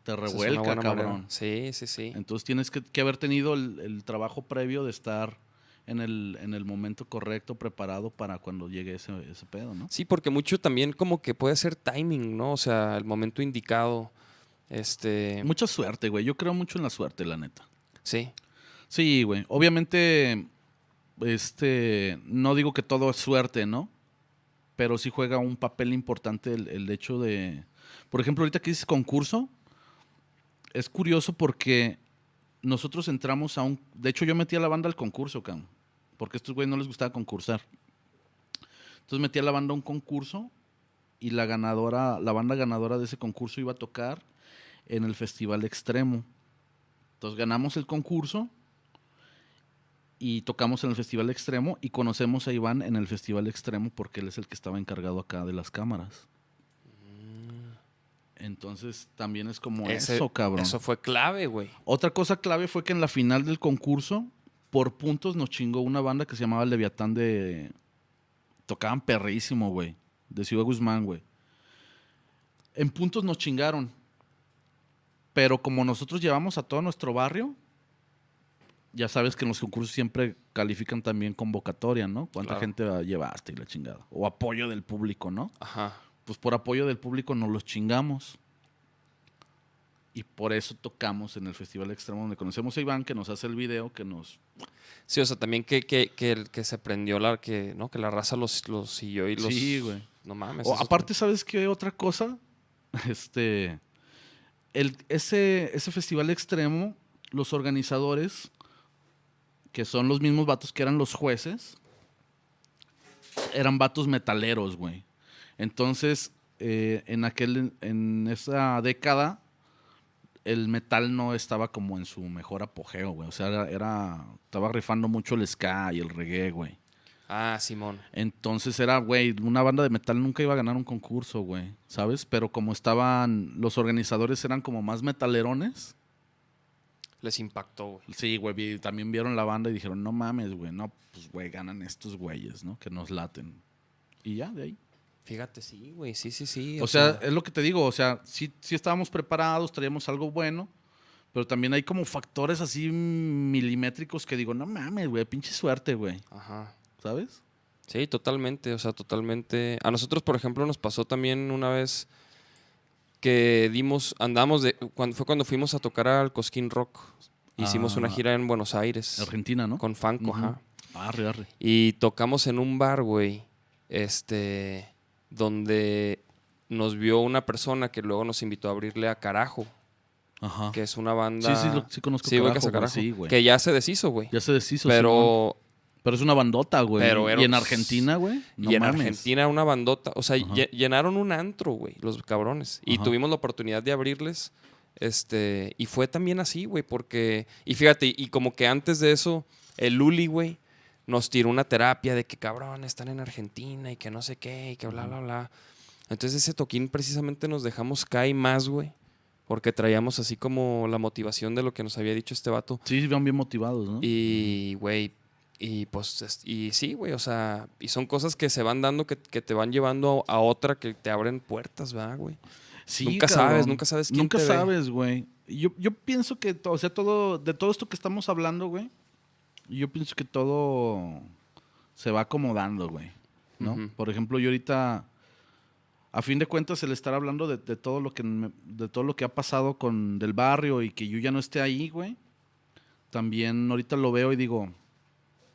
te revuelca,
manera.
cabrón.
Sí, sí, sí.
Entonces tienes que, que haber tenido el, el trabajo previo de estar en el, en el momento correcto, preparado para cuando llegue ese, ese pedo, ¿no?
Sí, porque mucho también como que puede ser timing, ¿no? O sea, el momento indicado. Este.
Mucha suerte, güey. Yo creo mucho en la suerte, la neta.
Sí.
Sí, güey. Obviamente, este, no digo que todo es suerte, ¿no? Pero sí juega un papel importante el, el hecho de, por ejemplo, ahorita que dices concurso, es curioso porque nosotros entramos a un, de hecho yo metí a la banda al concurso, cabrón, porque a estos güeyes no les gustaba concursar. Entonces metí a la banda a un concurso y la ganadora, la banda ganadora de ese concurso iba a tocar en el Festival Extremo. Entonces ganamos el concurso y tocamos en el Festival Extremo y conocemos a Iván en el Festival Extremo porque él es el que estaba encargado acá de las cámaras. Entonces también es como
Ese-
eso, cabrón.
Eso fue clave, güey.
Otra cosa clave fue que en la final del concurso, por puntos nos chingó una banda que se llamaba Leviatán de... Tocaban perrísimo, güey. De Ciudad Guzmán, güey. En puntos nos chingaron. Pero como nosotros llevamos a todo nuestro barrio, ya sabes que en los concursos siempre califican también convocatoria, ¿no? ¿Cuánta
Claro.
gente llevaste y la chingada? O apoyo del público, ¿no?
Ajá.
Pues por apoyo del público nos los chingamos. Y por eso tocamos en el Festival Extremo, donde conocemos a Iván, que nos hace el video, que nos...
Sí, o sea, también que, que, que, que se prendió la, que, ¿no? Que la raza los, los siguió y los.
Sí, güey.
No mames.
O aparte, ¿sabes qué otra cosa? Este... El, ese, ese Festival Extremo, los organizadores, que son los mismos vatos que eran los jueces, eran vatos metaleros, güey. Entonces, eh, en aquel, en esa década, el metal no estaba como en su mejor apogeo, güey. O sea, era, era- estaba rifando mucho el ska y el reggae, güey.
Ah, Simón.
Entonces era, güey, una banda de metal nunca iba a ganar un concurso, güey, ¿sabes? Pero como estaban, los organizadores eran como más metalerones.
Les impactó, güey.
Sí, güey, también vieron la banda y dijeron, no mames, güey, no, pues, güey, ganan estos güeyes, ¿no? Que nos laten. Y ya, de ahí.
Fíjate, sí, güey. Sí, sí, sí.
O sea, es lo que te digo, o sea, sí, sí estábamos preparados, traíamos algo bueno, pero también hay como factores así milimétricos que digo, no mames, güey, pinche suerte, güey,
Ajá.
¿sabes?
Sí, totalmente, o sea, totalmente. A nosotros, por ejemplo, nos pasó también una vez que dimos, andamos de, cuando, fue cuando fuimos a tocar al Cosquín Rock. Hicimos una
Ah.
gira en Buenos Aires.
Argentina, ¿no?
Con Fanco, ajá.
Arre, arre.
Y tocamos en un bar, güey, este, donde nos vio una persona que luego nos invitó a abrirle a Carajo,
Ajá.
que es una banda...
Sí, sí, lo- sí conozco
Sí,
Carajo,
Carajo,
sí, güey.
Que ya se deshizo, güey.
Ya se deshizo.
Pero
Pero es una bandota, güey.
Pero
y en Argentina, güey. No
y en
mames.
Argentina una bandota. O sea,
Ajá.
llenaron un antro, güey, los cabrones. Y
Ajá.
tuvimos la oportunidad de abrirles. Este, y fue también así, güey, porque. Y fíjate, y como que antes de eso, el Luli, güey, nos tiró una terapia de que cabrón, están en Argentina y que no sé qué, y que bla, bla, bla. Entonces ese toquín precisamente nos dejamos caer más, güey. Porque traíamos así como la motivación de lo que nos había dicho este vato.
Sí, van bien motivados, ¿no?
Y, güey, y pues, es- y sí, güey, o sea, y son cosas que se van dando que, que te van llevando a, a otra que te abren puertas, ¿verdad, güey?
Sí,
nunca
cabrón.
sabes, nunca sabes quién
Nunca
te
sabes, güey. Yo, yo pienso que, o sea, todo, de todo esto que estamos hablando, güey, yo pienso que todo se va acomodando, güey. ¿no? Por ejemplo, yo ahorita, a fin de cuentas, el estar hablando de, de todo lo que me- de todo lo que ha pasado con del barrio y que yo ya no esté ahí, güey, también ahorita lo veo y digo,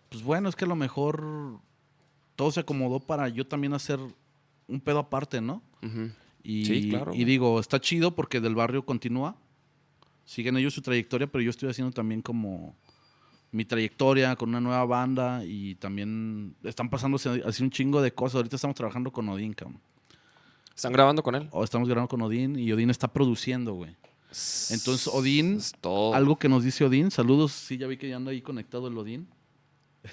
pues bueno, es que a lo mejor todo se acomodó para yo también hacer un pedo aparte, ¿no? Y,
Sí, claro,
y digo, está chido porque del barrio continúa. Siguen ellos su trayectoria, pero yo estoy haciendo también como mi trayectoria con una nueva banda y también están pasándose así un chingo de cosas. Ahorita estamos trabajando con Odín, cabrón.
¿Están grabando con él?
O estamos grabando con Odín y Odín está produciendo, güey. Entonces, Odín,
todo.
algo que nos dice Odín, saludos, sí, ya vi que ya anda ahí conectado el Odín.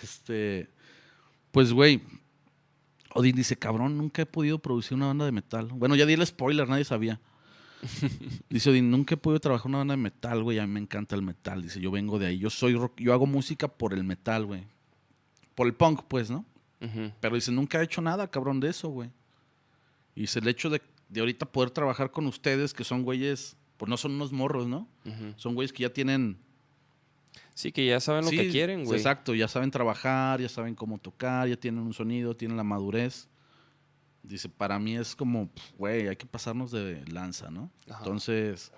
Este, pues, güey, Odín dice, cabrón, nunca he podido producir una banda de metal. Bueno, ya di el spoiler, nadie sabía. Dice Odín, nunca he podido trabajar una banda de metal, güey, a mí me encanta el metal. Dice, yo vengo de ahí, yo soy rock, yo hago música por el metal, güey. Por el punk, pues, ¿no? Pero dice, nunca he hecho nada, cabrón, de eso, güey. Y dice, el hecho de, de ahorita poder trabajar con ustedes, que son güeyes, pues no son unos morros, ¿no? Son güeyes que ya tienen...
Sí, que ya saben lo que quieren, güey.
Exacto, ya saben trabajar, ya saben cómo tocar, ya tienen un sonido, tienen la madurez. Dice, para mí es como, pf, güey, hay que pasarnos de lanza, ¿no?
Ajá.
Entonces,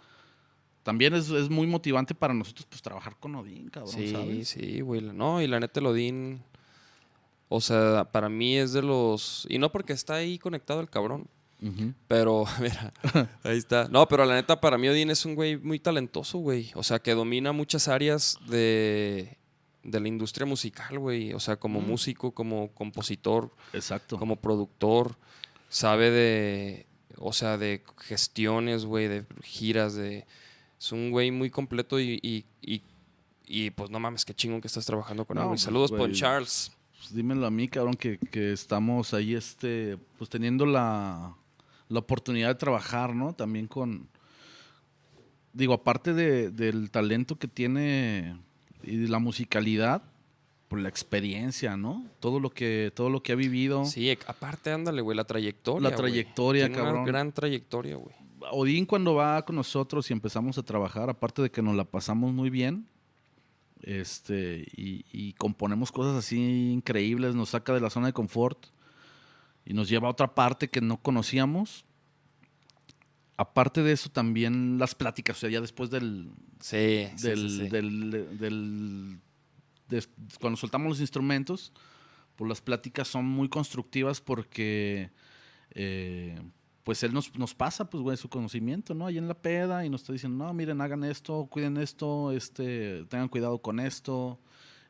también es, es muy motivante para nosotros, pues, trabajar con Odín, cabrón,
Sí,
¿sabes?
sí, güey. No, y la neta, el Odín. O sea, para mí es de los. Y no porque está ahí conectado el cabrón.
Ujú.
Pero, mira, ahí está. No, pero la neta, para mí Odín es un güey muy talentoso, güey. O sea, que domina muchas áreas de, de la industria musical, güey. O sea, como
Mm.
músico, como compositor,
Exacto.
como productor. Sabe de. O sea, de gestiones, güey, de giras, de. Es un güey muy completo y, y, y, y, pues no mames, qué chingón que estás trabajando con él,
No, pues,
Saludos. Pon Charles.
Pues dímelo a mí, cabrón, que, que estamos ahí, este, pues teniendo la, la oportunidad de trabajar, ¿no? También con, digo, aparte de- del talento que tiene y la musicalidad, por la experiencia, ¿no? Todo lo que, todo lo que ha vivido.
Sí, ec- aparte, ándale, güey, la trayectoria.
La trayectoria,
Tiene
cabrón.
Una gran trayectoria, güey.
Odín cuando va con nosotros y empezamos a trabajar, aparte de que nos la pasamos muy bien, este, y, y componemos cosas así increíbles, nos saca de la zona de confort y nos lleva a otra parte que no conocíamos. Aparte de eso, también las pláticas, o sea, ya después del,
Sí,
del,
sí, sí.
del- del- des- cuando soltamos los instrumentos, pues las pláticas son muy constructivas porque eh, pues él nos, nos pasa pues güey su conocimiento, ¿no? Ahí en la peda y nos está diciendo, no, miren, hagan esto, cuiden esto, este, tengan cuidado con esto,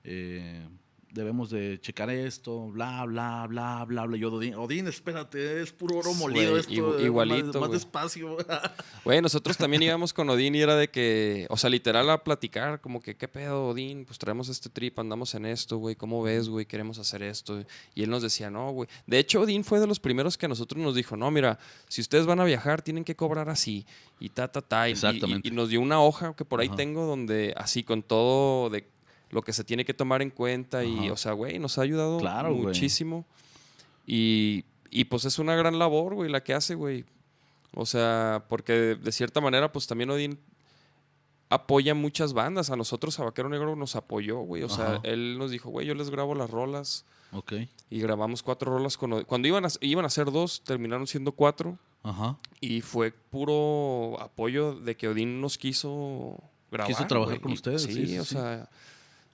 eh, debemos de checar esto, bla, bla, bla, bla, bla. Yo, Odín, Odín, espérate, es puro oro molido esto. eh,
igualito,
Más, más despacio.
Güey, nosotros también íbamos con Odín y era de que, o sea, literal a platicar, como que, ¿qué pedo, Odín? Pues traemos este trip, andamos en esto, güey, ¿cómo ves, güey? Queremos hacer esto. Y él nos decía, no, güey. De hecho, Odín fue de los primeros que a nosotros nos dijo, no, mira, si ustedes van a viajar, tienen que cobrar así. Y ta, ta, ta. Y- y-
Exactamente.
Y, nos dio una hoja que por ahí
Ajá.
tengo donde, así, con todo de lo que se tiene que tomar en cuenta. Y, o sea, güey, nos ha ayudado
Claro,
muchísimo. Y, y pues es una gran labor, güey, la que hace, güey. O sea, porque de, de cierta manera, pues también Odín apoya muchas bandas. A nosotros, a Vaquero Negro nos apoyó, güey. O sea, él nos dijo, güey, yo les grabo las rolas.
ok,
Y grabamos cuatro rolas con Odín. Cuando iban a, iban a ser dos, terminaron siendo cuatro.
ajá.
Y fue puro apoyo de que Odín nos quiso grabar.
Quiso trabajar
güey.
con ustedes,
Sí,
sí, sí,
o
sí.
sea.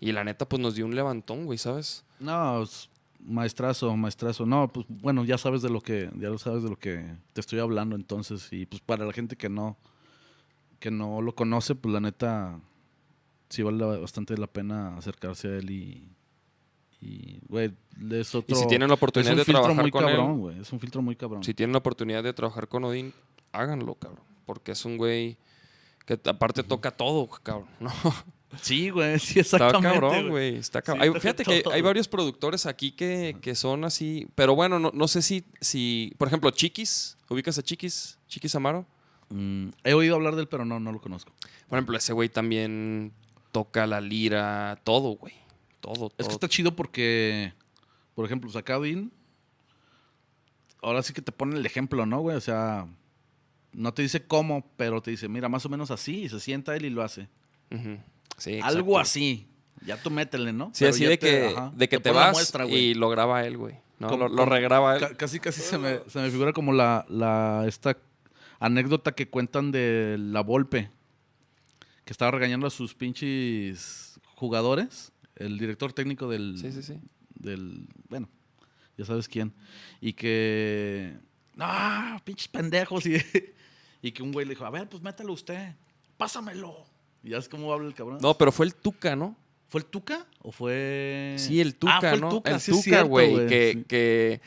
Y la neta, pues nos dio un levantón, güey, ¿sabes?
No, es maestrazo, maestrazo. No, pues bueno, ya sabes de lo que, ya lo sabes de lo que te estoy hablando entonces. Y pues para la gente que no, que no lo conoce, pues la neta, sí vale bastante la pena acercarse a él y, y güey, es otro.
Y si tienen la oportunidad de trabajar
muy
con él,
cabrón, güey. Es un filtro muy cabrón.
Si tienen la oportunidad de trabajar con Odín, háganlo, cabrón. Porque es un güey que aparte toca todo, cabrón, ¿no?
Sí, güey, sí,
Está
exactamente.
cabrón, güey. Está cab-
Sí,
hay- fíjate que hay varios productores aquí que, que son así. Pero bueno, no, no sé si, si. Por ejemplo, Chiquis. ¿Ubicas a Chiquis? Chiquis Amaro.
Mm, he oído hablar de él, pero no, no lo conozco.
Por ejemplo, ese güey también toca la lira, todo, güey. Todo, todo.
Es que está chido porque, por ejemplo, Sakadin, ahora sí que te pone el ejemplo, ¿no, güey? O sea, no te dice cómo, pero te dice, mira, más o menos así, y se sienta él y lo hace.
Ujú. Sí,
Algo así. Ya tú métele, ¿no?
Sí,
Pero
así de
te-
que,
ajá,
de que te,
la
vas
muestra,
y lo graba él, güey. ¿no?
Como-
lo, lo regraba él.
Ca- Casi, casi se me, se me figura como la, la, esta anécdota que cuentan de la Volpe, que estaba regañando a sus pinches jugadores, el director técnico del,
Sí, sí, sí.
del, bueno, ya sabes quién, y que, no, pinches pendejos, y, y que un güey le dijo, a ver, pues métalo usted, pásamelo. Ya es como habla el cabrón.
No, pero fue el Tuca, ¿no?
¿Fue el Tuca o fue...?
Sí, el
Ah,
Tuca,
fue el
¿no?
Tuca,
el
sí
Tuca, güey. Que,
sí.
que.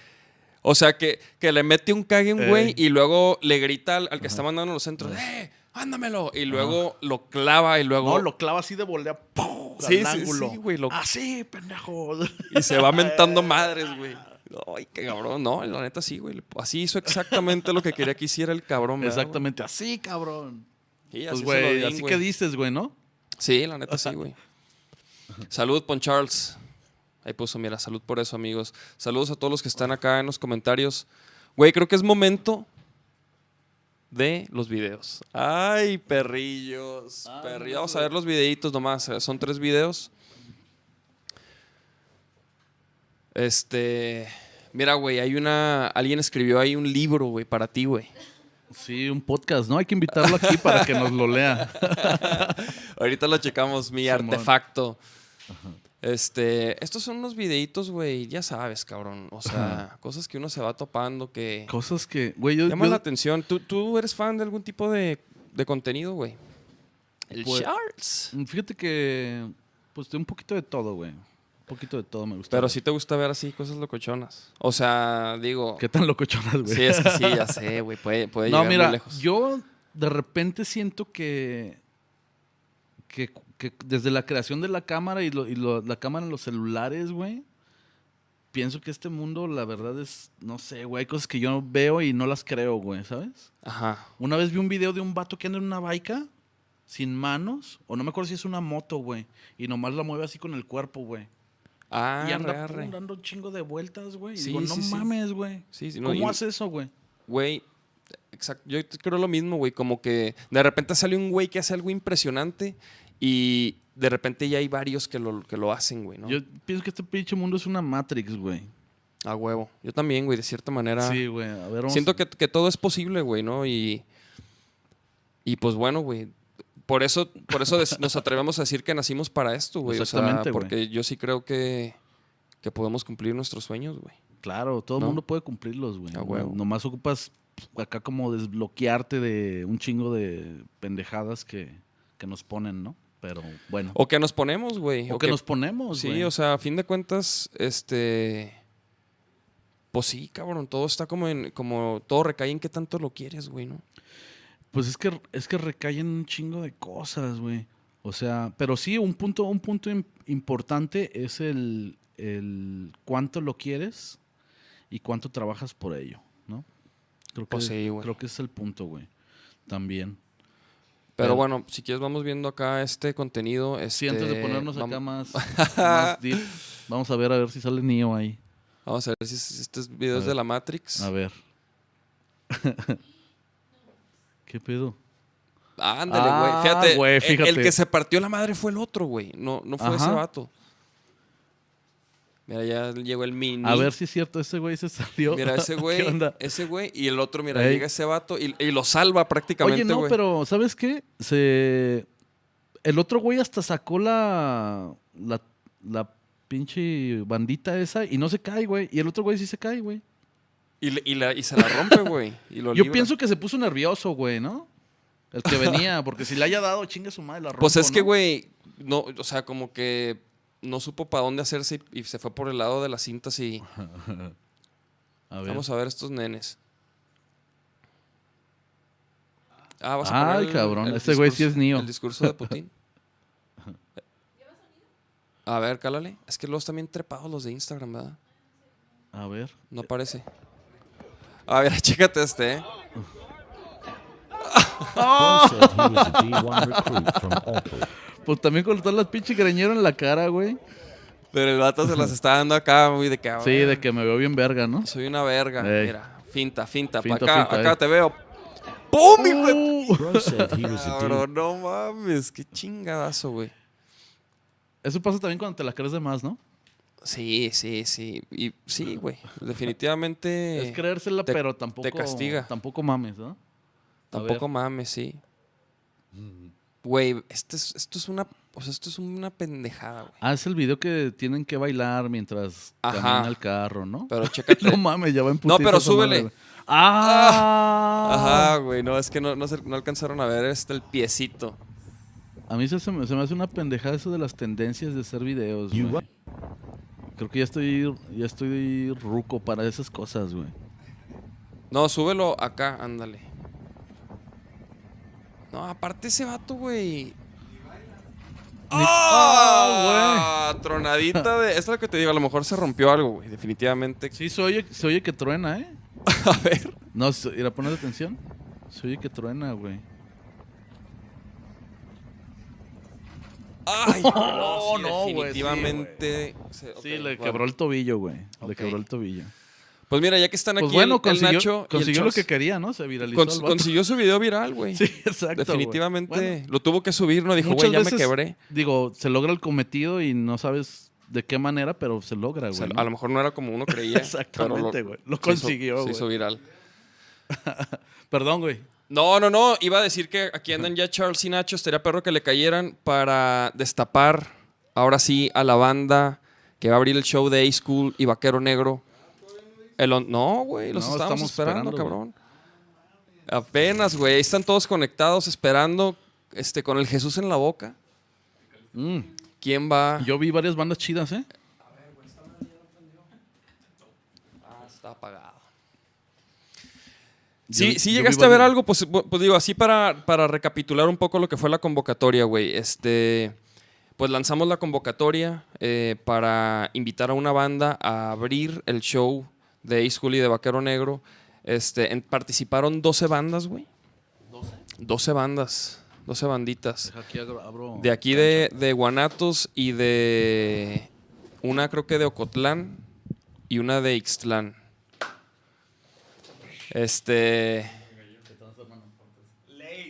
O sea, que, que le mete un cague un güey
Eh.
y luego le grita al, al que está mandando los centros, ¡eh! ¡Ándamelo! Y luego lo clava y luego.
No, lo clava así de volea, ¡pum!
Sí,
al
sí,
ángulo.
sí, güey, lo-
Así, pendejo.
Y se va mentando madres, güey. Ay, qué cabrón. No, la neta sí, güey. Así hizo exactamente lo que quería que hiciera el cabrón, ¿verdad,
Exactamente, así, cabrón.
Sí,
Pues,
así, lo
güey, así que dices, güey, ¿no?
Sí, la neta sí, güey. Salud, Pon Charles. Ahí puso, mira, salud por eso, amigos. Saludos a todos los que están acá en los comentarios. Güey, creo que es momento de los videos. Ay, perrillos. perrillos. Vamos a ver los videitos nomás. eh, Son tres videos. Este. Mira, güey, hay una. Alguien escribió ahí un libro, güey, para ti, güey.
Sí, un podcast, ¿no? Hay que invitarlo aquí para que nos lo lea.
Ahorita lo checamos, mi
Simón.
artefacto. Este, estos son unos videitos, güey, ya sabes, cabrón. O sea, cosas que uno se va topando que
Cosas que, güey, yo,
llaman
yo-
la atención. ¿Tú, tú eres fan de algún tipo de, de contenido, güey? El
Pues-
Charles.
fíjate que, pues, de un poquito de todo, güey. Un poquito de todo me gusta.
Pero sí te gusta ver así cosas locochonas. O sea, digo.
¿Qué tan locochonas, güey?
Sí, es que sí, ya sé, güey. Puede, puede
No,
llegar
mira,
muy lejos.
yo de repente siento que, que, que desde la creación de la cámara y, lo- y lo- la cámara en los celulares, güey, pienso que este mundo, la verdad es, no sé, güey, hay cosas que yo veo y no las creo, güey, ¿sabes?
Ajá.
Una vez vi un video de un vato que anda en una baica sin manos, o no me acuerdo si es una moto, güey, y nomás la mueve así con el cuerpo, güey.
Ah,
y anda
arre,
dando un chingo de vueltas, güey. y digo, no
sí,
mames, güey.
Sí, sí, no,
¿Cómo
y-
hace eso, güey?
Güey, exacto. Yo creo lo mismo, güey. Como que de repente sale un güey que hace algo impresionante y de repente ya hay varios que lo, que lo hacen, güey, ¿no?
Yo pienso que este pinche mundo es una Matrix, güey.
A huevo. Yo también, güey, de cierta manera.
Sí, güey. A ver, vamos
Siento
a-
que, que todo es posible, güey, ¿no? Y, y pues bueno, güey. Por eso, por eso nos atrevemos a decir que nacimos para esto, güey. O sea,
Exactamente,
porque yo sí creo que, que podemos cumplir nuestros sueños, güey.
Claro, todo el
¿No?
mundo puede cumplirlos, güey.
A huevo.
Nomás ocupas acá como desbloquearte de un chingo de pendejadas que, que nos ponen, ¿no? Pero bueno.
O que nos ponemos, güey.
O que nos ponemos,
Sí,
güey.
o sea, a fin de cuentas, este. Pues sí, cabrón, todo está como en. Como todo recae en qué tanto lo quieres, güey, ¿no?
Pues es que, es que recaen un chingo de cosas, güey. O sea, pero sí, un punto, un punto im- importante es el, el cuánto lo quieres y cuánto trabajas por ello, ¿no? Creo que,
Pues sí, güey.
creo que es el punto, güey. También.
Pero
Pero-
bueno, si quieres, vamos viendo acá este contenido. Este,
Sí, antes de ponernos
vam-
acá más, más deep, vamos a ver a ver si sale Neo ahí.
Vamos a ver si es- estos videos
A
de la Matrix.
A ver. ¿Qué pedo?
Ándale,
Ah,
güey. Fíjate,
güey,
el- El,
fíjate.
que se partió la madre fue el otro, güey. No, no fue ese vato. Mira, ya llegó el mini.
A ver si es cierto, ese güey se salió.
Mira, ese
¿Qué
güey, ese güey, y el otro, mira,
Ey.
llega ese vato y, y lo salva prácticamente,
Oye, no, pero ¿sabes qué? Se... El otro güey hasta sacó la... la... la pinche bandita esa y no se cae, güey. Y el otro güey sí se cae, güey.
Y, la- y se la rompe, güey.
Yo
libra.
pienso que se puso nervioso, güey, ¿no? El que venía, porque si le haya dado, chingue su madre, la rompo,
Pues es que, güey, no, o sea, como que no supo para dónde hacerse y, y se fue por el lado de las cintas y
A ver.
vamos a ver estos nenes. Ah, vas a poner
Ay,
el-
cabrón,
el
ese güey sí es Neo.
El discurso de Putin. A ver, cálale. Es que los también trepados los de Instagram, ¿verdad?
A ver.
No parece. A ver, chécate este, ¿eh?
Bro said he was a D1 recruit from Alto.
Pues también con todas las pinches greñeros en la cara, güey.
Pero el vato se las está dando acá muy de que...
Sí, de que me veo bien verga, ¿no?
Soy una verga.
Ey.
Mira, finta, finta.
Finta,
acá,
finta,
acá
eh.
te veo. ¡Pum, hijo de-
Bro said he was a
Cabrón,
D1
no mames. Qué chingadazo, güey.
Eso pasa también cuando te la crees de más, ¿no?
Sí, sí, sí. Y sí, güey. Definitivamente.
es creérsela,
te-
pero tampoco.
te castiga.
Tampoco mames, ¿no?
Tampoco mames, sí. Güey, este es- esto es una. O sea, esto es una pendejada, güey.
Ah, es el video que tienen que bailar mientras
Ajá.
camina el carro, ¿no?
Pero chécate.
no mames, ya va en
No, pero
madre,
súbele.
¡Ah!
Ajá, güey. No, es que no, no, se- no alcanzaron a ver este el piecito.
A mí se, se me, se me hace una pendejada eso de las tendencias de hacer videos, güey. Creo que ya estoy, ya estoy ruco para esas cosas, güey.
No, súbelo acá, ándale. No, aparte ese vato, güey. ¡Ah, güey! Tronadita de. Esto es lo que te digo, a lo mejor se rompió algo, güey. Definitivamente.
Sí, se oye, se oye que truena, ¿eh?
A ver.
No, se- ir a poner atención. Se oye que truena, güey.
Ay, no, sí,
no, güey, sí,
definitivamente. se- ok,
Sí, le
bueno.
quebró el tobillo, güey. Le quebró el tobillo.
Pues mira, ya que están aquí
Pues bueno,
el, el
consiguió,
Nacho y el
consiguió lo que quería, ¿no? Se viralizó.
cons-
el vato.
consiguió su video viral, güey.
Sí, exacto. güey.
Definitivamente
Bueno,
lo tuvo que subir, no dijo, güey, ya me quebré.
Digo, se logra el cometido y no sabes de qué manera, pero se logra,
O sea,
güey. ¿no?
a lo mejor no era como uno creía.
Exactamente, güey. Lo
se
consiguió,
Se
güey.
hizo viral.
Perdón, güey.
No, no, no. Iba a decir que aquí andan ya Charles y Nacho. Estaría perro que le cayeran para destapar ahora sí a la banda que va a abrir el show de A-School y Vaquero Negro. El on- no, güey, los
No,
estábamos
estamos
esperando,
esperando,
cabrón. Apenas, güey. Están todos conectados esperando este, con el Jesús en la boca.
Mm,
¿Quién va?
Yo vi varias bandas chidas, ¿eh?
Ah, está apagado. Sí, sí
yo
llegaste a ver algo, pues, pues digo, así para, para recapitular un poco lo que fue la convocatoria, güey. Este, pues lanzamos la convocatoria eh, para invitar a una banda a abrir el show de A-School y de Vaquero Negro. Este, en- participaron 12 bandas, güey. 12 bandas, 12 banditas.
Aquí abro
De aquí de, de Guanatos y de una creo que de Ocotlán y una de Ixtlán. Este.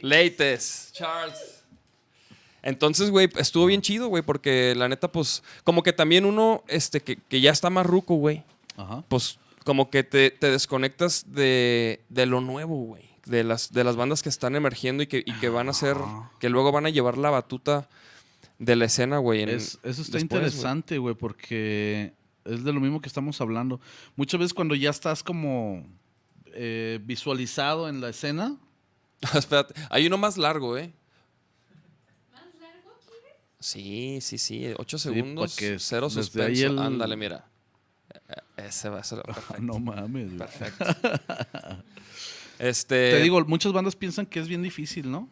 Leites. Charles. Entonces, güey, estuvo bien chido, güey, porque la neta, pues, como que también uno, este, que, que ya está más ruco, güey,
Ajá.
pues, como que te, te desconectas de, de lo nuevo, güey. De las, de las bandas que están emergiendo y que, y que van a ser, que luego van a llevar la batuta de la escena, güey. en-
Es- eso está
después,
interesante, güey, porque es de lo mismo que estamos hablando. Muchas veces cuando ya estás como eh, visualizado en la escena.
Espérate, hay uno más largo, ¿eh? Sí, sí, sí, ocho
Sí,
segundos, cero suspenso.
el-
Ándale, mira. E- Ese va a ser
ah, no mames.
perfecto. Este,
Te digo, muchas bandas piensan que es bien difícil, ¿no?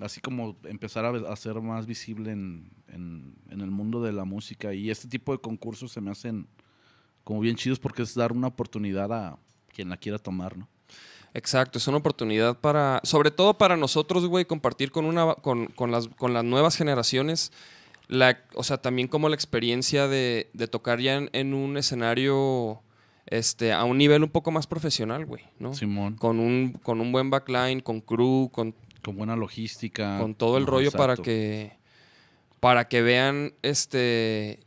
Así como empezar a, ser más visible en, en- en el mundo de la música. Y este tipo de concursos se me hacen como bien chidos porque es dar una oportunidad a quien la quiera tomar, ¿no?
Exacto, es una oportunidad para, sobre todo para nosotros, güey, compartir con, una, con, con las, con las nuevas generaciones, la, o sea, también como la experiencia de, de tocar ya en, en un escenario este, a un nivel un poco más profesional, güey, ¿no?
Simón.
Con un, con un buen backline, con crew, con,
Con buena logística.
con todo el rollo para que, para que vean este,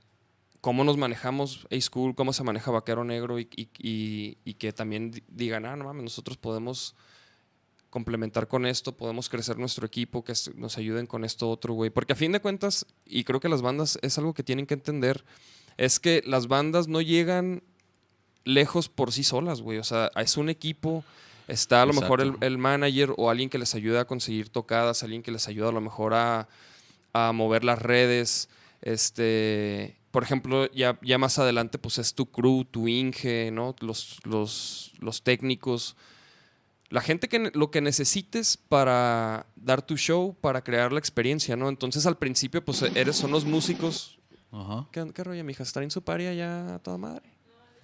cómo nos manejamos A-School, cómo se maneja Vaquero Negro y, y- y- y que también di- digan, ah, no mames, nosotros podemos complementar con esto, podemos crecer nuestro equipo, que nos ayuden con esto otro, güey. Porque a fin de cuentas, y creo que las bandas es algo que tienen que entender, es que las bandas no llegan lejos por sí solas, güey. O sea, es un equipo, está a lo mejor el, manager o alguien que les ayuda a conseguir tocadas, alguien que les ayuda a lo mejor a, a mover las redes. Este, por ejemplo, ya, ya más adelante, pues es tu crew, tu Inge, ¿no? Los, los, los técnicos. La gente que lo que necesites para dar tu show, para crear la experiencia, ¿no? Entonces al principio, pues eres, son los músicos
Ajá.
¿Qué, qué rollo, mijas? ¿Están en su paria ya a toda madre?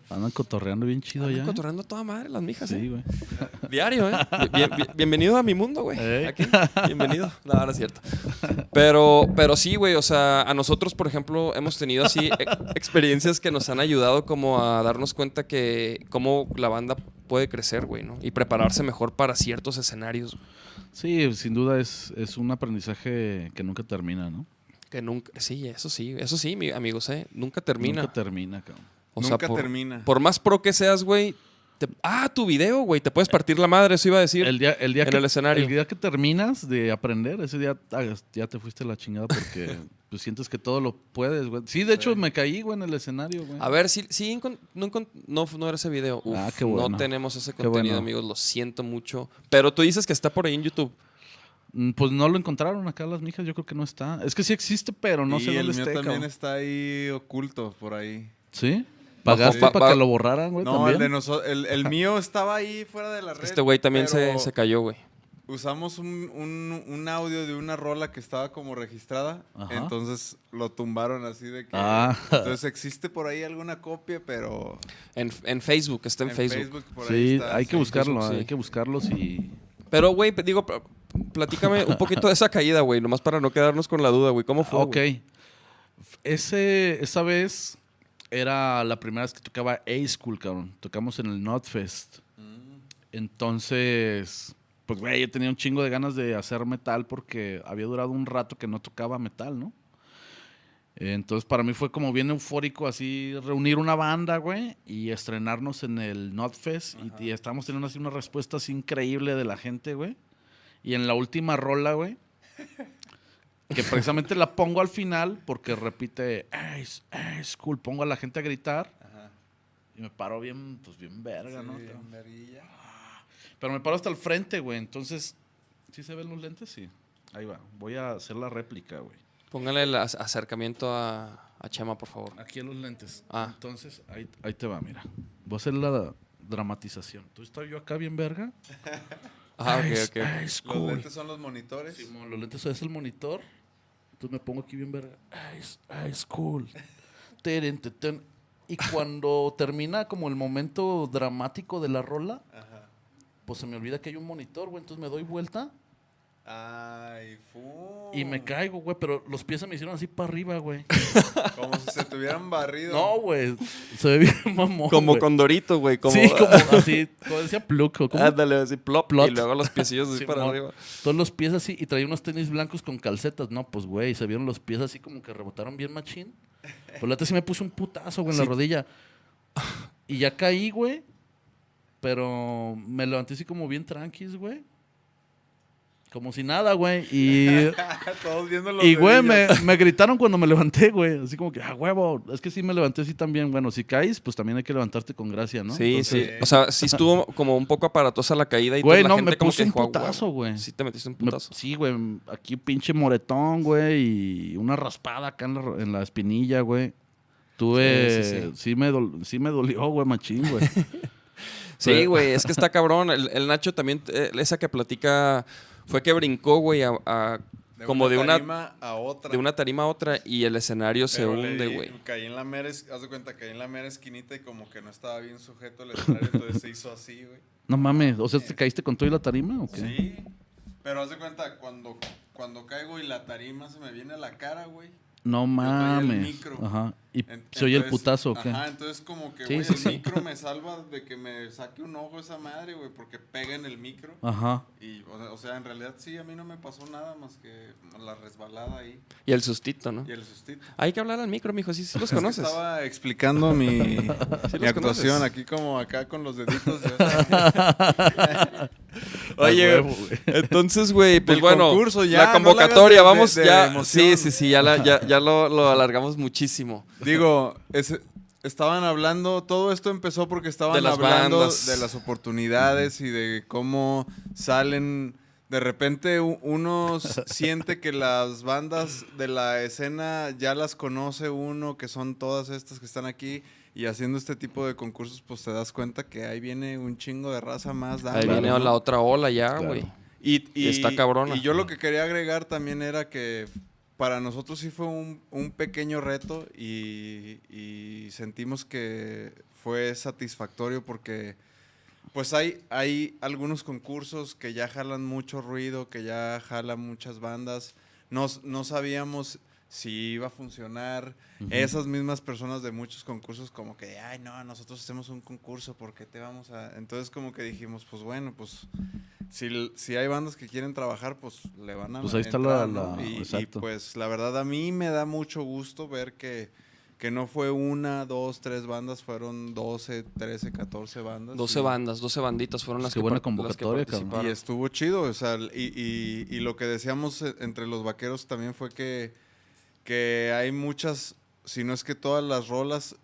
Andan cotorreando bien chido
Andan
ya.
cotorreando a toda madre las mijas,
Sí,
¿eh?
güey.
Diario, ¿eh? Bien- bien- bienvenido a mi mundo, güey. Aquí. Bienvenido. No, no es cierto. Pero, pero sí, güey. O sea, a nosotros, por ejemplo, hemos tenido así e- experiencias que nos han ayudado como a darnos cuenta que cómo la banda puede crecer, güey, ¿no? Y prepararse mejor para ciertos escenarios.
Sí, sin duda es, es un aprendizaje que nunca termina, ¿no?
Que nunca... Sí, eso sí. Eso sí, mi- amigos, ¿eh? Nunca termina.
Nunca termina, cabrón.
O sea,
Nunca
por-
termina.
Por más pro que seas, güey. te- Ah, tu video, güey. Te puedes partir la madre, eso iba a decir.
El día, el día
en
que,
el escenario.
El día que terminas de aprender, ese día ah, ya te fuiste a la chingada porque pues, sientes que todo lo puedes, güey. Sí, de hecho me caí, güey, en el escenario, güey.
A ver, sí, sí no, no, no era ese video. Uf,
Ah, qué bueno.
No tenemos ese contenido,
bueno.
amigos. Lo siento mucho. Pero tú dices que está por ahí en YouTube.
Mm, Pues no lo encontraron acá las mijas, yo creo que no está. Es que sí existe, pero no
y
sé
el
dónde
mío
esté,
también
cabrón.
está ahí oculto por ahí.
¿Sí? ¿Pagaste
pa-
para
pa-
que lo borraran, güey,
No, el,
también?
de noso- el, el mío estaba ahí fuera de la red.
Este güey también se, se cayó, güey.
Usamos un, un- un audio de una rola que estaba como registrada.
Ajá.
Entonces lo tumbaron así de que.
Ah.
Entonces existe por ahí alguna copia, pero.
En, en Facebook, está en, Facebook.
por ahí
Sí,
está,
hay que
sí.
buscarlo,
Facebook, sí.
hay que buscarlos y...
Pero, güey, digo, pl- platícame un poquito de esa caída, güey. Nomás para no quedarnos con la duda, güey. ¿Cómo fue?
ok.
güey?
Ese, esa vez era la primera vez que tocaba A-School, cabrón. Tocamos en el Notfest. Entonces, pues, güey, yo tenía un chingo de ganas de hacer metal porque había durado un rato que no tocaba metal, ¿no? Entonces, para mí fue como bien eufórico así reunir una banda, güey, y estrenarnos en el Notfest. Y, y estábamos teniendo así una respuesta así increíble de la gente, güey. Y en la última rola, güey, que precisamente la pongo al final porque repite, es, es cool, pongo a la gente a gritar. Y me paro bien, pues bien verga, ¿no? Pero me paro hasta el frente, güey. Entonces, ¿sí se ven los lentes? Sí. Ahí va. Voy a hacer la réplica, güey.
Póngale el ac- acercamiento a, a Chema, por favor.
Aquí en los lentes.
Ah.
Entonces, ahí, ahí te va, mira. Voy a hacer la dramatización. Entonces, estoy yo acá bien verga.
Ah, ok, ok.
es
Los
cool.
lentes son los monitores.
Simón, los lentes es el monitor. Entonces me pongo aquí bien verga. Ice cool. Teren, teten. Y cuando termina como el momento dramático de la rola, pues se me olvida que hay un monitor, güey. Entonces me doy vuelta
Ay, fu.
y me caigo, güey. Pero los pies se me hicieron así para arriba, güey.
Como si se te hubieran barrido.
No, güey. Se ve bien mamón.
Como
güey.
Condorito, güey. Como,
Sí, como así. Como decía Pluck. o como-
Ándale, así, plop.
Plot.
Y luego los piecillos así para arriba.
Todos los pies así y traía unos tenis blancos con calcetas. No, pues güey, se vieron los pies así como que rebotaron bien machín. Pues la neta sí me puse un putazo, güey, en la rodilla. Y ya caí, güey. Pero me levanté así como bien tranquis, güey. Como si nada, güey. Y,
Todos viendo los
y güey, me, me gritaron cuando me levanté, güey. Así como que, ah, huevo. Es que sí me levanté así también. Bueno, si caes, pues también hay que levantarte con gracia, ¿no?
Sí,
Entonces,
sí. O sea, sí estuvo como un poco aparatosa la caída y
Güey,
la
no, me
gente como
puse
que
un
"Ah, huevo".
putazo, güey.
Sí te metiste un
Me-
putazo.
sí, güey. Aquí pinche moretón, güey. Y una raspada acá en la, en la espinilla, güey. Tuve.
Sí,
Sí,
sí, sí.
me, dol- sí me dolió, güey, machín, güey.
Sí, güey, es que está cabrón. El, el Nacho también, eh, esa que platica, fue que brincó, güey, a, a- como de una,
tarima a otra.
de una tarima a otra y el escenario se
Pero
hunde, güey.
Caí en la mera, haz de cuenta, caí en la mera esquinita y como que no estaba bien sujeto el escenario, entonces se hizo así, güey.
No mames. O sea, ¿te caíste con todo y la tarima o qué?
Sí. Pero haz de cuenta, cuando, cuando caigo y la tarima se me viene a la cara, güey.
No mames.
micro.
Ajá. ¿Y
En-
se oye el
entonces-
putazo o qué?
Ajá, entonces como que,
Sí,
güey,
sí,
el
sí.
micro me salva de que me saque un ojo esa madre, güey, porque pega en el micro.
Ajá.
Y, o sea, o sea, en realidad sí, a mí no me pasó nada más que la resbalada ahí
Y el sustito, ¿no?
y el sustito.
Hay que hablar al micro, mijo, sí, sí los
Es que
conoces.
Estaba explicando mi, mi actuación
conoces.
aquí como acá con los deditos.
Oye, entonces, güey, pues
El
bueno,
concurso ya,
la
no la hagas
convocatoria,
de- de-
vamos
de
ya.
emoción.
Sí, sí, sí, ya, la- ya, ya lo, lo alargamos muchísimo.
Digo, estaban hablando, todo esto empezó porque estaban
las
hablando
bandas.
de las oportunidades y de cómo salen. De repente uno siente que las bandas de la escena ya las conoce uno, que son todas estas que están aquí. Y haciendo este tipo de concursos, pues te das cuenta que ahí viene un chingo de raza más.
Ahí
dándole,
viene
¿no?
la otra ola ya,
Claro.
güey.
Y, y-
Está cabrona.
Y yo lo que quería agregar también era que para nosotros sí fue un, un pequeño reto y, y sentimos que fue satisfactorio porque pues hay, hay algunos concursos que ya jalan mucho ruido, que ya jalan muchas bandas. No sabíamos si iba a funcionar. Esas mismas personas de muchos concursos como que, ay, no, nosotros hacemos un concurso, ¿por qué te vamos a...? Entonces como que dijimos, pues bueno, pues si, si hay bandas que quieren trabajar, pues le van a
Pues ahí está
entrar,
la-
¿no? Y- y, pues la verdad a mí me da mucho gusto ver que, que no fue una, dos, tres bandas, fueron 12, 13, 14 bandas.
12
y-
bandas, 12 banditas fueron las
Qué
que,
buena
las que
convocatoria,
participaron.
y estuvo chido, o sea, y, y- y lo que decíamos eh, entre los vaqueros también fue que, que hay muchas, si no es que todas las rolas,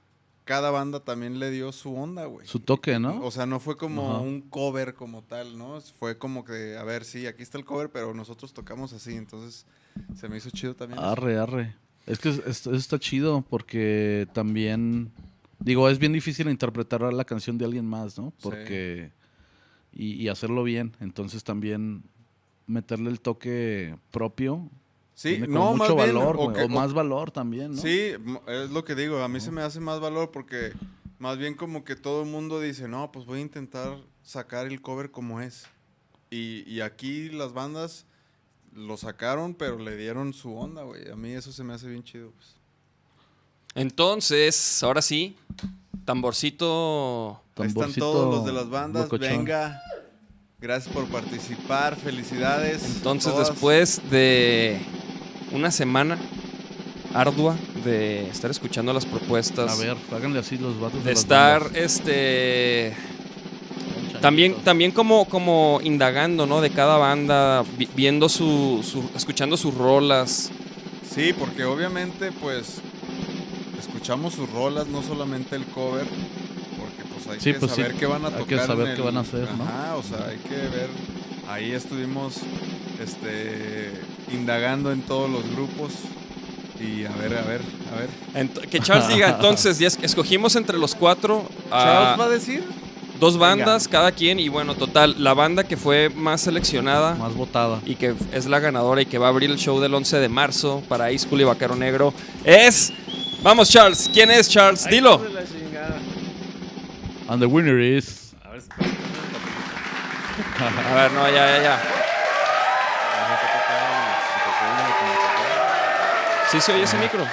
cada banda también le dio su onda, güey.
Su toque, ¿no?
O sea, no fue como un cover como tal, ¿no? Fue como que, a ver, sí, aquí está el cover, pero nosotros tocamos así, entonces se me hizo chido también. eso.
Arre, arre. Es que es- es- eso está chido porque también, digo, es bien difícil interpretar la canción de alguien más, ¿no? Porque, y, y hacerlo bien. Entonces también meterle el toque propio.
Sí,
tiene como
no,
mucho
más bien,
valor,
o que-
o
o-
más valor también, ¿no?
Sí, es lo que digo, a mí se me hace más valor porque más bien como que todo el mundo dice, no, pues voy a intentar sacar el cover como es. Y, y aquí las bandas lo sacaron, pero le dieron su onda, güey. A mí eso se me hace bien chido. Pues.
Entonces, ahora sí, tamborcito.
Ahí están todos los de las bandas,
locochón.
venga. Gracias por participar, felicidades.
Entonces,
todas.
después de una semana ardua de estar escuchando las propuestas,
A ver, háganle así los vatos.
de
las
estar
bandas.
este también también como como indagando, ¿no? De cada banda, vi- viendo su, su- escuchando sus rolas.
Sí, porque obviamente, pues, escuchamos sus rolas, no solamente el cover, porque pues hay
Sí,
que
pues, sí,
saber qué van a
hay
tocar.
que saber
en
qué
el-
van a hacer, ¿no?
Ajá, o sea, hay que ver. Ahí estuvimos, este, indagando en todos los grupos y a ver, a ver, a ver.
Ent- que Charles diga, entonces, ya es- escogimos entre los cuatro a
¿Charles va a decir?
dos bandas cada quien y bueno, total, la banda que fue más seleccionada
Más votada.
y que es la ganadora y que va a abrir el show del 11 de marzo para High School y Vaquero Negro es... Vamos Charles, ¿quién es Charles? Dilo.
And the winner is.
A ver, si-
A ver, no, ya, ya, ya. Sí se oye ese micro.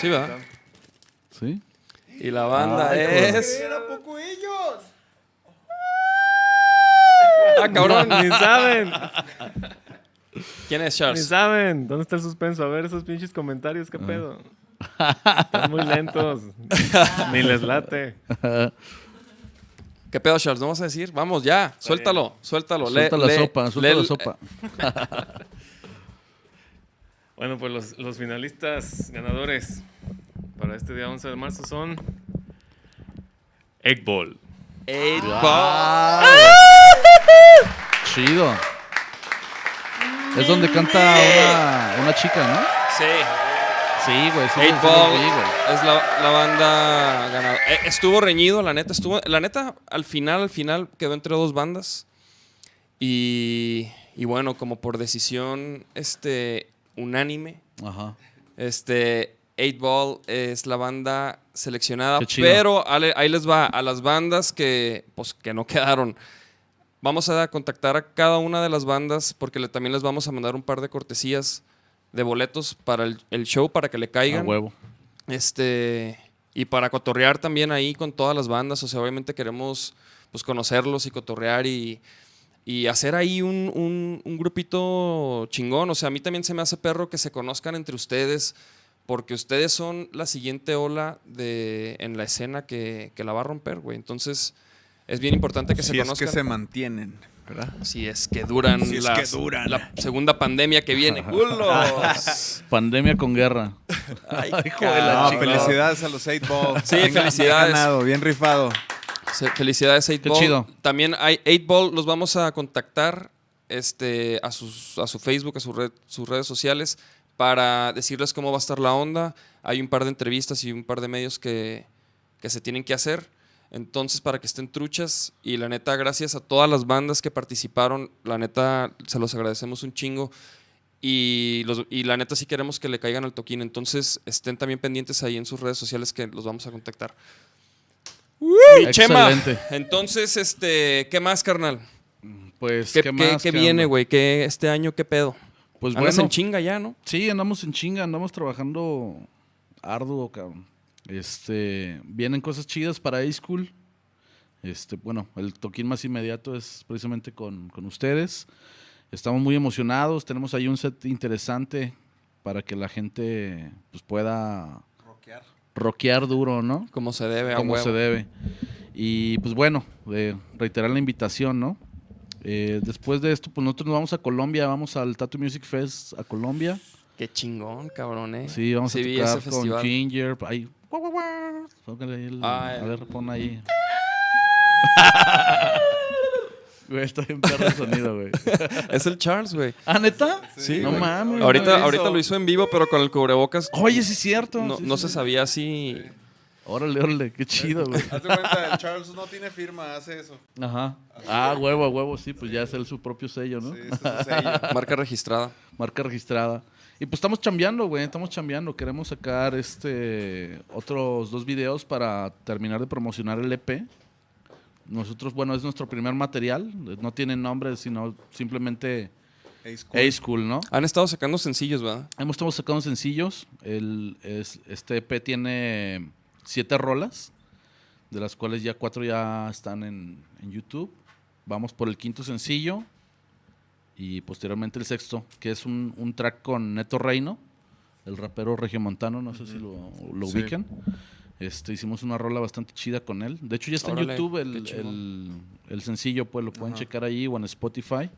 Sí, ¿verdad?
¿Sí?
Y la banda
Ay,
es...
¿A poco ellos?
Ah, cabrón.
Ni saben,
¿Quién es
ni
Charles?
saben. ¿Dónde está el suspenso? A ver esos pinches comentarios, ¿qué pedo? Están muy lentos. Ni les late.
¿Qué pedo, Charles? ¿No vas a decir? Vamos, ya. Suéltalo, suéltalo. Le-
Suelta la
le-
sopa, suelta
le-
la sopa.
Bueno, pues los, los finalistas ganadores para este día 11 de marzo son Egg Ball.
Eight
Ah.
Ball.
Chido. Es donde canta una, una chica, ¿no?
Sí.
Sí, güey. Sí,
Ball es la, la banda ganadora. Eh, estuvo reñido, la neta. Estuvo, la neta, al final, al final quedó entre dos bandas. Y, y bueno, como por decisión este, unánime,
Ajá.
este, Eight Ball es la banda seleccionada. Pero ahí les va a las bandas que, pues, que no quedaron. Vamos a contactar a cada una de las bandas porque le- también les vamos a mandar un par de cortesías de boletos para el, el show para que le
A
caigan.
huevo.
Este, y para cotorrear también ahí con todas las bandas. O sea, obviamente queremos pues, conocerlos y cotorrear y, y hacer ahí un, un- un grupito chingón. O sea, a mí también se me hace perro que se conozcan entre ustedes, porque ustedes son la siguiente ola de, en la escena que, que la va a romper, güey. Entonces, es bien importante que se
Si es
conozcan.
que se mantienen, ¿verdad?
Si es que duran,
Si es
las-
que duran.
la segunda pandemia que viene. ¡Culos!
Pandemia con guerra.
Ay,
Hijo de la
No, felicidades a los 8 Ball.
Sí, felicidades.
Bien ganado, bien rifado.
Felicidades, 8
Qué
Ball.
chido.
También hay 8 Ball, los vamos a contactar este, a, sus, a su Facebook, a su red- sus redes sociales, para decirles cómo va a estar la onda. Hay un par de entrevistas y un par de medios que, que se tienen que hacer. Entonces, para que estén truchas, y la neta, gracias a todas las bandas que participaron, la neta, se los agradecemos un chingo. Y, los, y la neta sí queremos que le caigan al toquín. Entonces estén también pendientes ahí en sus redes sociales que los vamos a contactar. Mi Chema.
Excelente.
Entonces, este, ¿qué más, carnal?
Pues,
¿Qué,
¿qué,
qué-
más?
qué
¿Qué
viene, güey? ¿Qué este año qué pedo?
Pues
Andas
bueno,
en chinga ya, ¿no?
Sí, andamos en chinga, andamos trabajando arduo, cabrón. Este, vienen cosas chidas para A School. Este, bueno, el toquín más inmediato es precisamente con, con ustedes. Estamos muy emocionados, tenemos ahí un set interesante para que la gente pues, pueda rockear duro, ¿no?
Como se debe, a
como
huevo.
se debe. Y pues bueno, eh, reiterar la invitación, ¿no? Eh, después de esto, pues nosotros nos vamos a Colombia, vamos al Tattoo Music Fest a Colombia.
Qué chingón, cabrón, eh.
Sí, vamos
Sí,
a tocar con. Ginger. Ahí. el-
Ah,
a ver, pon ahí. Güey, está bien perro el sonido, güey.
Es el Charles, güey.
¿Ah, neta?
Sí,
No
güey.
mames.
Ahorita,
lo
ahorita
hizo.
lo hizo en vivo, pero con el cubrebocas.
Oye, sí es cierto.
no
sí,
no
sí,
se
sí.
sabía si.
Órale, órale, qué chido, güey.
Hazte cuenta, el Charles no tiene firma, hace eso.
Ajá. Ah, huevo, a huevo, sí, pues ya es él su propio sello, ¿no?
Sí, ese es su sello.
Marca registrada.
Marca registrada. Y pues estamos chambeando, güey, estamos chambeando. Queremos sacar este otros dos videos para terminar de promocionar el EP. Nosotros, bueno, es nuestro primer material. No tiene nombre, sino simplemente
Ace Cool.
A School, ¿no?
Han estado sacando sencillos, ¿verdad?
Hemos estado sacando sencillos. El, es- este EP tiene siete rolas, de las cuales ya cuatro ya están en, en YouTube. Vamos por el quinto sencillo y posteriormente el sexto, que es un, un track con Neto Reino, el rapero regiomontano, no sé si lo, lo
Sí.
Este, hicimos una rola bastante chida con él. De hecho, ya está
Órale,
en YouTube el, el- el sencillo, pues lo pueden checar ahí o en Spotify.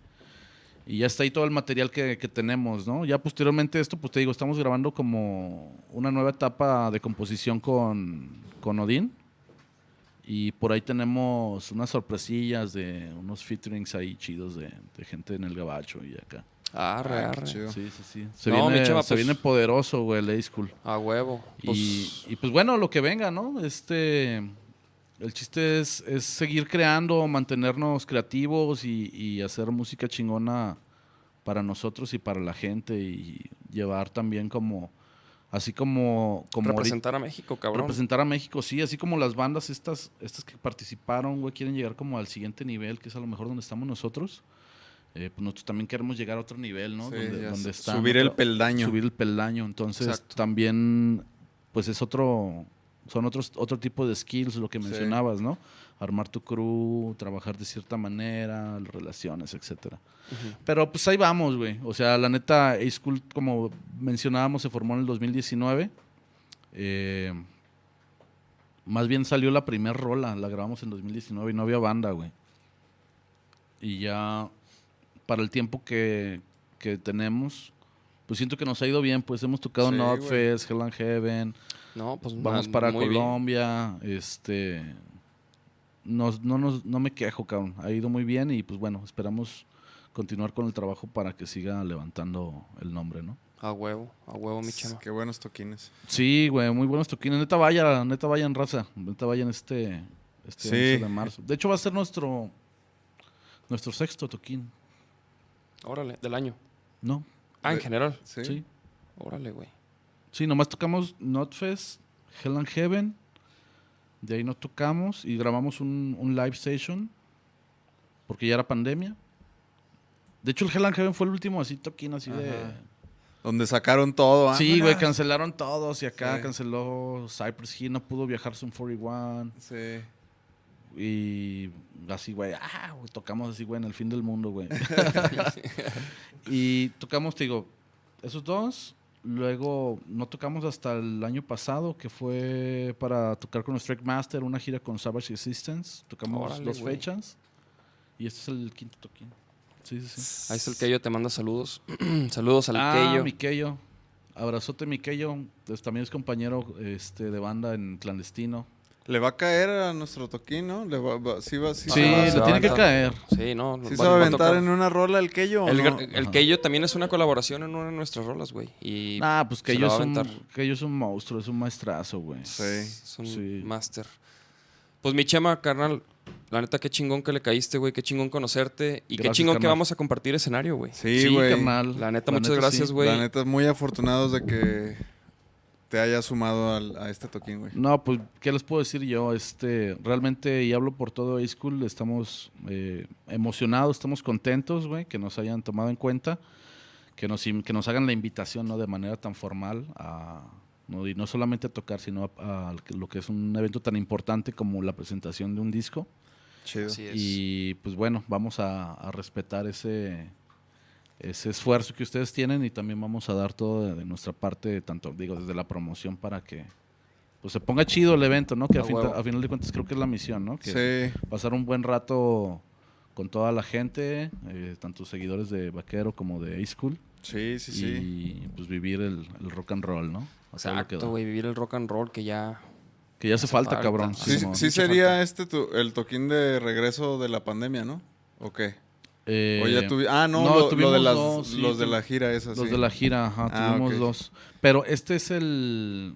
Y ya está ahí todo el material que, que tenemos, ¿no? Ya posteriormente esto, pues te digo, estamos grabando como una nueva etapa de composición con, con Odín. Y por ahí tenemos unas sorpresillas de unos featurings ahí chidos de, de gente en el gabacho y acá.
Arre,
Ah,
arre.
chido.
Sí, sí, sí. Se,
No,
viene,
mi chava,
se
pues-
viene poderoso, güey, el A-School.
A huevo. Pues,
Y, y, pues bueno, lo que venga, ¿no? Este, el chiste es, es seguir creando, mantenernos creativos y, y hacer música chingona para nosotros y para la gente y llevar también como, así como, como ahorita-
representar a México, cabrón.
representar a México, sí, así como las bandas estas, estas que participaron, güey, quieren llegar como al siguiente nivel, que es a lo mejor donde estamos nosotros. Eh, pues nosotros también queremos llegar a otro nivel, ¿no?
Sí,
donde, donde
Subir el peldaño.
Subir el peldaño. Entonces,
Exacto.
también, pues es otro, son otros, otro tipo de skills, lo que
Sí.
mencionabas, ¿no? Armar tu crew, trabajar de cierta manera, relaciones, etcétera. Pero pues ahí vamos, güey. O sea, la neta, A-School, como mencionábamos, se formó en el 2019. Eh, más bien salió la primera rola, la grabamos en 2019 y no había banda, güey. Y ya para el tiempo que, que tenemos, pues siento que nos ha ido bien, pues hemos tocado
Sí,
Notfest, Hell and Heaven,
No, pues
vamos para
bien.
Colombia, este nos, no, nos, no me quejo, cabrón, ha ido muy bien y pues bueno, esperamos continuar con el trabajo para que siga levantando el nombre, ¿no?
A huevo, a huevo, mi chama.
Qué buenos toquines.
Sí, güey, muy buenos toquines. Neta vaya, neta vayan raza. Neta vayan este, este
Sí.
11 de marzo. De hecho va a ser nuestro nuestro sexto toquín,
Órale, del año.
¿no?
Ah, en general.
Sí.
Sí.
Órale, güey.
Sí, nomás tocamos Notfest, Hell and Heaven. De ahí no tocamos y grabamos un, un live station. Porque ya era pandemia. De hecho, el Hell and Heaven fue el último así toquín así de.
Donde sacaron todo. ¿ah?
Sí, güey, cancelaron todos y acá
Sí.
canceló Cypress Hill, no pudo viajar Sun 41.
Sí.
Y así, güey, ah, güey, tocamos así, güey, en el fin del mundo, güey. y tocamos, te digo, esos dos. Luego no tocamos hasta el año pasado, que fue para tocar con Strike Master, una gira con Savage Existence. Tocamos
Órale,
dos fechas. Y este es el quinto toquín. Sí, sí, sí.
Ahí está el Keyo, te manda saludos. saludos al
ah,
Keyo.
mi Keyo. Abrazote, mi Keyo. Pues, también es compañero este, de banda en Clandestino.
Le va a caer a nuestro toquín, ¿no? Le va, va- sí, va, sí,
Sí,
se va-
se
le
va
tiene que caer.
Sí, no.
sí
va-
se va a
va
aventar en una rola el Keyo. ¿o
El,
no?
el. Keyo también es una colaboración en una de nuestras rolas, güey. Y
Ah, pues
a
son,
aventar.
que ellos son monstruos, es un maestrazo, güey.
Sí.
es un
Sí.
máster. Pues mi chema, carnal, La neta, qué chingón que le caíste, güey. Qué chingón conocerte. Y qué chingón que vamos a compartir escenario, güey.
Sí, güey.
carnal.
La neta, muchas gracias,
sí.
güey.
La neta, muy afortunados de que te hayas sumado al- a este toquín, güey.
No, pues, ¿qué les puedo decir yo? Este, realmente, y hablo por todo A-School, estamos eh, emocionados, estamos contentos, güey, que nos hayan tomado en cuenta, que nos, que nos hagan la invitación, ¿no? De manera tan formal a, no, y no solamente a tocar, sino a, a lo que es un evento tan importante como la presentación de un disco.
Chido.
Así es.
Y pues bueno, vamos a, a respetar ese, ese esfuerzo que ustedes tienen y también vamos a dar todo de, de nuestra parte, tanto digo, desde la promoción para que pues se ponga chido el evento, ¿no? Que
A
a, fin-
huevo.
a final de cuentas creo que es la misión, ¿no? Que
Sí.
pasar un buen rato con toda la gente, eh, tanto seguidores de Vaquero como de A-School.
Sí, sí, sí.
Y pues vivir el, el rock and roll, ¿no? A todo lo que da.
Exacto, güey. Vivir el rock and roll que ya.
Que ya hace falta,
falta.
cabrón.
Sí, sí sería
falta.
este tu- el toquín de regreso de la pandemia, ¿no? ¿O qué?
Eh,
o ya tuvi- ah, no,
no,
lo, lo
tuvimos
de las,
dos, sí,
los de la gira esa,
Los
sí.
de la gira, ajá,
Ah,
tuvimos dos. Pero este es el.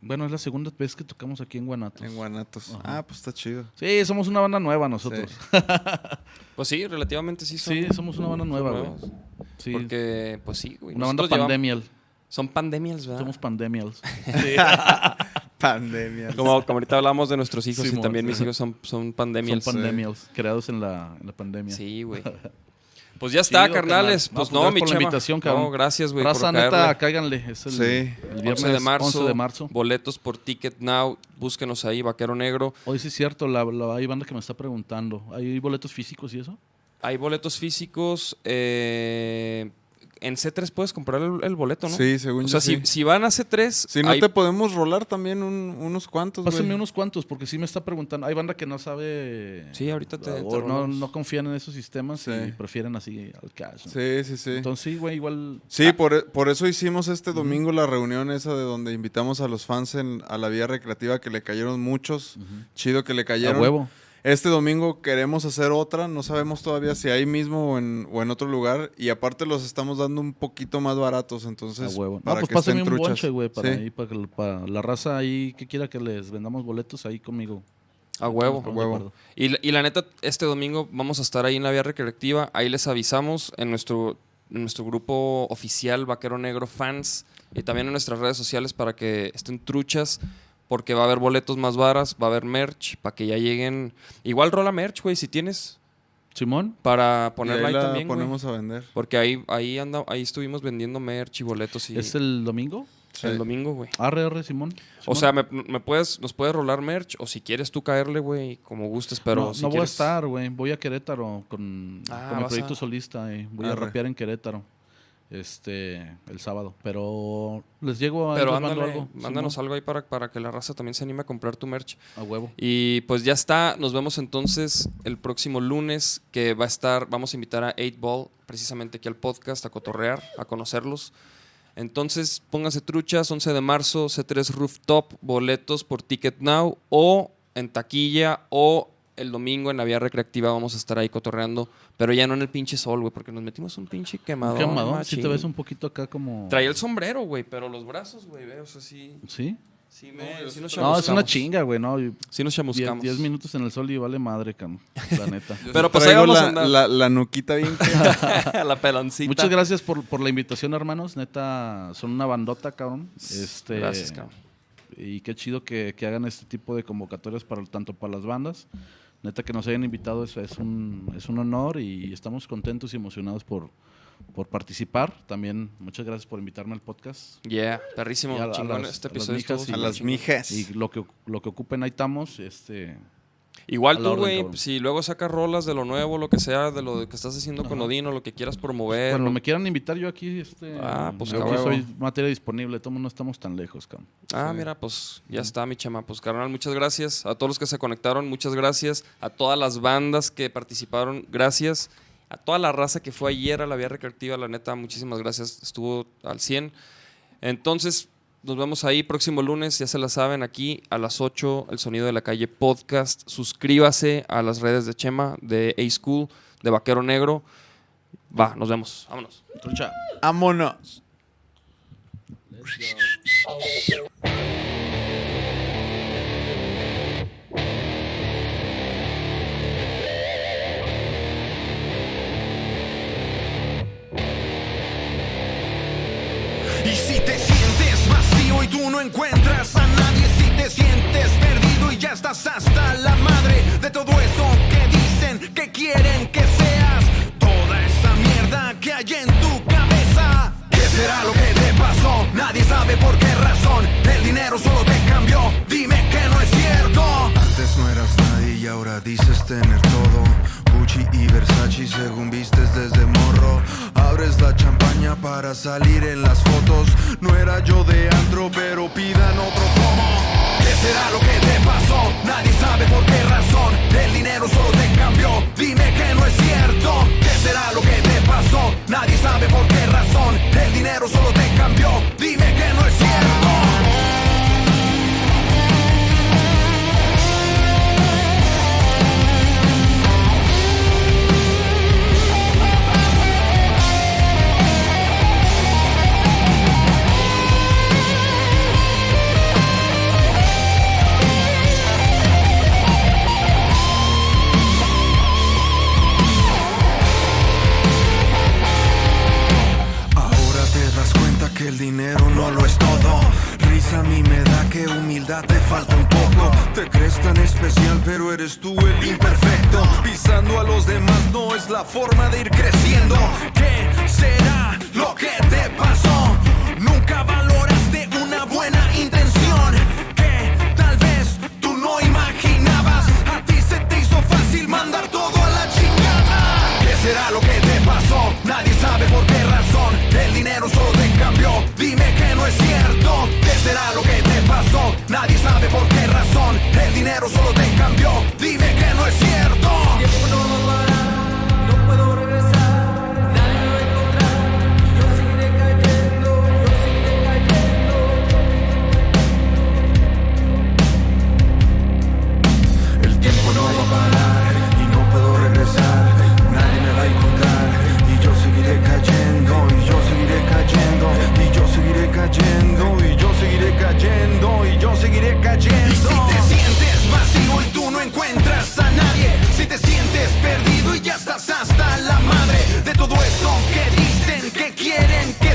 Bueno, es la segunda vez que tocamos aquí en Guanatos.
En Guanatos.
Ajá.
Ah, pues está chido.
Sí, somos una banda nueva nosotros.
Pues sí, relativamente sí son.
Sí, somos una banda nueva, güey. Sí.
Porque, pues sí, güey.
una banda
llevamos-
pandemial.
Son pandemias, ¿verdad?
Somos pandemials.
Pandemia.
Como, como ahorita hablamos de nuestros hijos y también mis hijos son, son pandemias.
Son pandemials, creados en la, en la pandemia.
Sí, güey. Pues ya está,
Chido,
carnales.
carnal.
Pues
No, pues
mi
gracias por la
chema.
invitación, cabrón.
No, gracias, güey, por
Raza, neta, cáiganle. Es el,
Sí.
el viernes
11 de marzo.
11 de marzo.
Boletos por Ticket Now. Búsquenos ahí, Vaquero Negro.
Hoy sí es cierto, la, la- hay banda que me está preguntando. ¿Hay boletos físicos y eso?
Hay boletos físicos. eh, en C3 puedes comprar el, el boleto, ¿no?
Sí, según
O
yo
sea, si,
sí.
si van a C3.
Si no
hay-
te podemos rolar también un- unos cuantos.
Pásenme unos cuantos, porque sí me está preguntando. Hay banda que no sabe.
Sí, ahorita te- te
O no, no confían en esos sistemas
Sí.
y prefieren así al cash. ¿no?
Sí, sí, sí.
Entonces, sí, güey, igual.
Sí, por, e- por eso hicimos este domingo la reunión esa de donde invitamos a los fans en- a la vía recreativa que le cayeron muchos. Chido que le
A
cayeron.
huevo.
Este domingo queremos hacer otra, no sabemos todavía si ahí mismo o en, o en otro lugar. Y aparte los estamos dando un poquito más baratos, entonces
a huevo. No,
para
pues
que estén
un bonche, güey, para,
Sí.
ahí, para, que- para la raza ahí que quiera que les vendamos boletos ahí conmigo.
A huevo.
De
huevo.
Y, la- y la neta, este domingo vamos a estar ahí en la vía recreativa. Ahí les avisamos en nuestro, en nuestro grupo oficial Vaquero Negro Fans y también en nuestras redes sociales para que estén truchas. Porque va a haber boletos más varas, va a haber merch, para que ya lleguen. Igual rola merch, güey, si tienes,
Simón,
para
Y
ponerla
ahí
ahí,
la
también, güey.
ponemos a vender.
Porque ahí, ahí, anda, ahí estuvimos vendiendo merch y boletos y
¿es el domingo?
el domingo, güey.
Arre, arre, Simón.
O sea, me, me puedes, nos puedes rolar merch o si quieres tú caerle, güey, como gustes, pero
no,
si
no voy a
quieres-
estar, güey. Voy a Querétaro con,
Ah,
con mi proyecto
a-
solista. eh. Voy a rapear en Querétaro este el sábado. Pero les llego a
Pero ándale,
algo.
mándanos algo ahí para, para que la raza también se anime a comprar tu merch.
A huevo.
Y pues ya está, nos vemos entonces el próximo lunes que va a estar, vamos a invitar a 8 Ball precisamente aquí al podcast a cotorrear, a conocerlos. Entonces pónganse truchas, 11 de marzo, C3 Rooftop, boletos por Ticket Now o en taquilla o el domingo en la vía recreativa vamos a estar ahí cotorreando, pero ya no en el pinche sol, güey, porque nos metimos un pinche quemador.
¿Qué amador? Si te ves un poquito acá como.
Traía el sombrero, güey, pero los brazos, güey, veo, o sea, sí,
¿Sí?
sí, me, sí nos
No, es una chinga, güey, ¿no?
Sí nos chamuscamos.
diez minutos en el sol y vale madre, cam. La neta.
Pero pues ahí vamos a
la,
andar.
la, la nuquita bien que-
la peloncita.
Muchas gracias por, por la invitación, hermanos. Neta, son una bandota, cabrón. Este,
Gracias, cabrón.
Y qué chido que, que hagan este tipo de convocatorias para tanto para las bandas. Neta, que nos hayan invitado es, es, un, es un honor y estamos contentos y emocionados por, por participar. También muchas gracias por invitarme al podcast.
Yeah, perrísimo. Chingón. este
a las
episodio
mijas y-
a las mijas.
Y lo que, lo que ocupen, ahí estamos. Este,
Igual tú, güey, si luego sacas rolas de lo nuevo, lo que sea, de lo que estás haciendo con Odín o lo que quieras promover.
cuando me quieran invitar yo aquí, este,
Ah, pues,
yo aquí soy materia disponible. Todos no estamos tan lejos, cabrón.
Ah, mira, pues ya está, mi chama. Pues, carnal, muchas gracias. A todos los que se conectaron, muchas gracias. A todas las bandas que participaron, gracias. A toda la raza que fue ayer a la vía recreativa, la neta, muchísimas gracias. Estuvo al 100. Entonces, nos vemos ahí próximo lunes, ya se la saben, aquí a las 8, el sonido de la calle podcast. Suscríbase a las redes de Chema, de A-School, de Vaquero Negro. Va, nos vemos. Vámonos.
Trucha
tú no encuentras a nadie, si te sientes perdido y ya estás hasta la madre de todo eso que dicen que quieren que seas, toda esa mierda que hay en tu cabeza. ¿Qué será lo que te pasó? Nadie sabe por qué razón. El dinero solo te cambió. Dime que no es cierto.
Antes no eras nadie y ahora dices tener todo. Gucci y Versace según vistes desde morro. Abres la champaña para salir en las fotos. No era yo de antro, pero pidan otro como.
¿Qué será lo que te pasó? Nadie sabe por qué razón. El dinero solo te cambió. Dime que no es cierto. ¿Qué será lo que te pasó? Nadie sabe por qué razón. El dinero solo te cambió. Dime que no es cierto.
El dinero no lo es todo. Risa a mí me da que humildad te falta un poco. Te crees tan especial, pero eres tú el imperfecto. Pisando a los demás no es la forma de ir creciendo.
¿Qué será lo que te pasó? Dime que no es cierto. ¿Qué será lo que te pasó? Nadie sabe por qué razón. El dinero solo te cambió. Dime que no es cierto. hasta la madre de todo eso que dicen que quieren que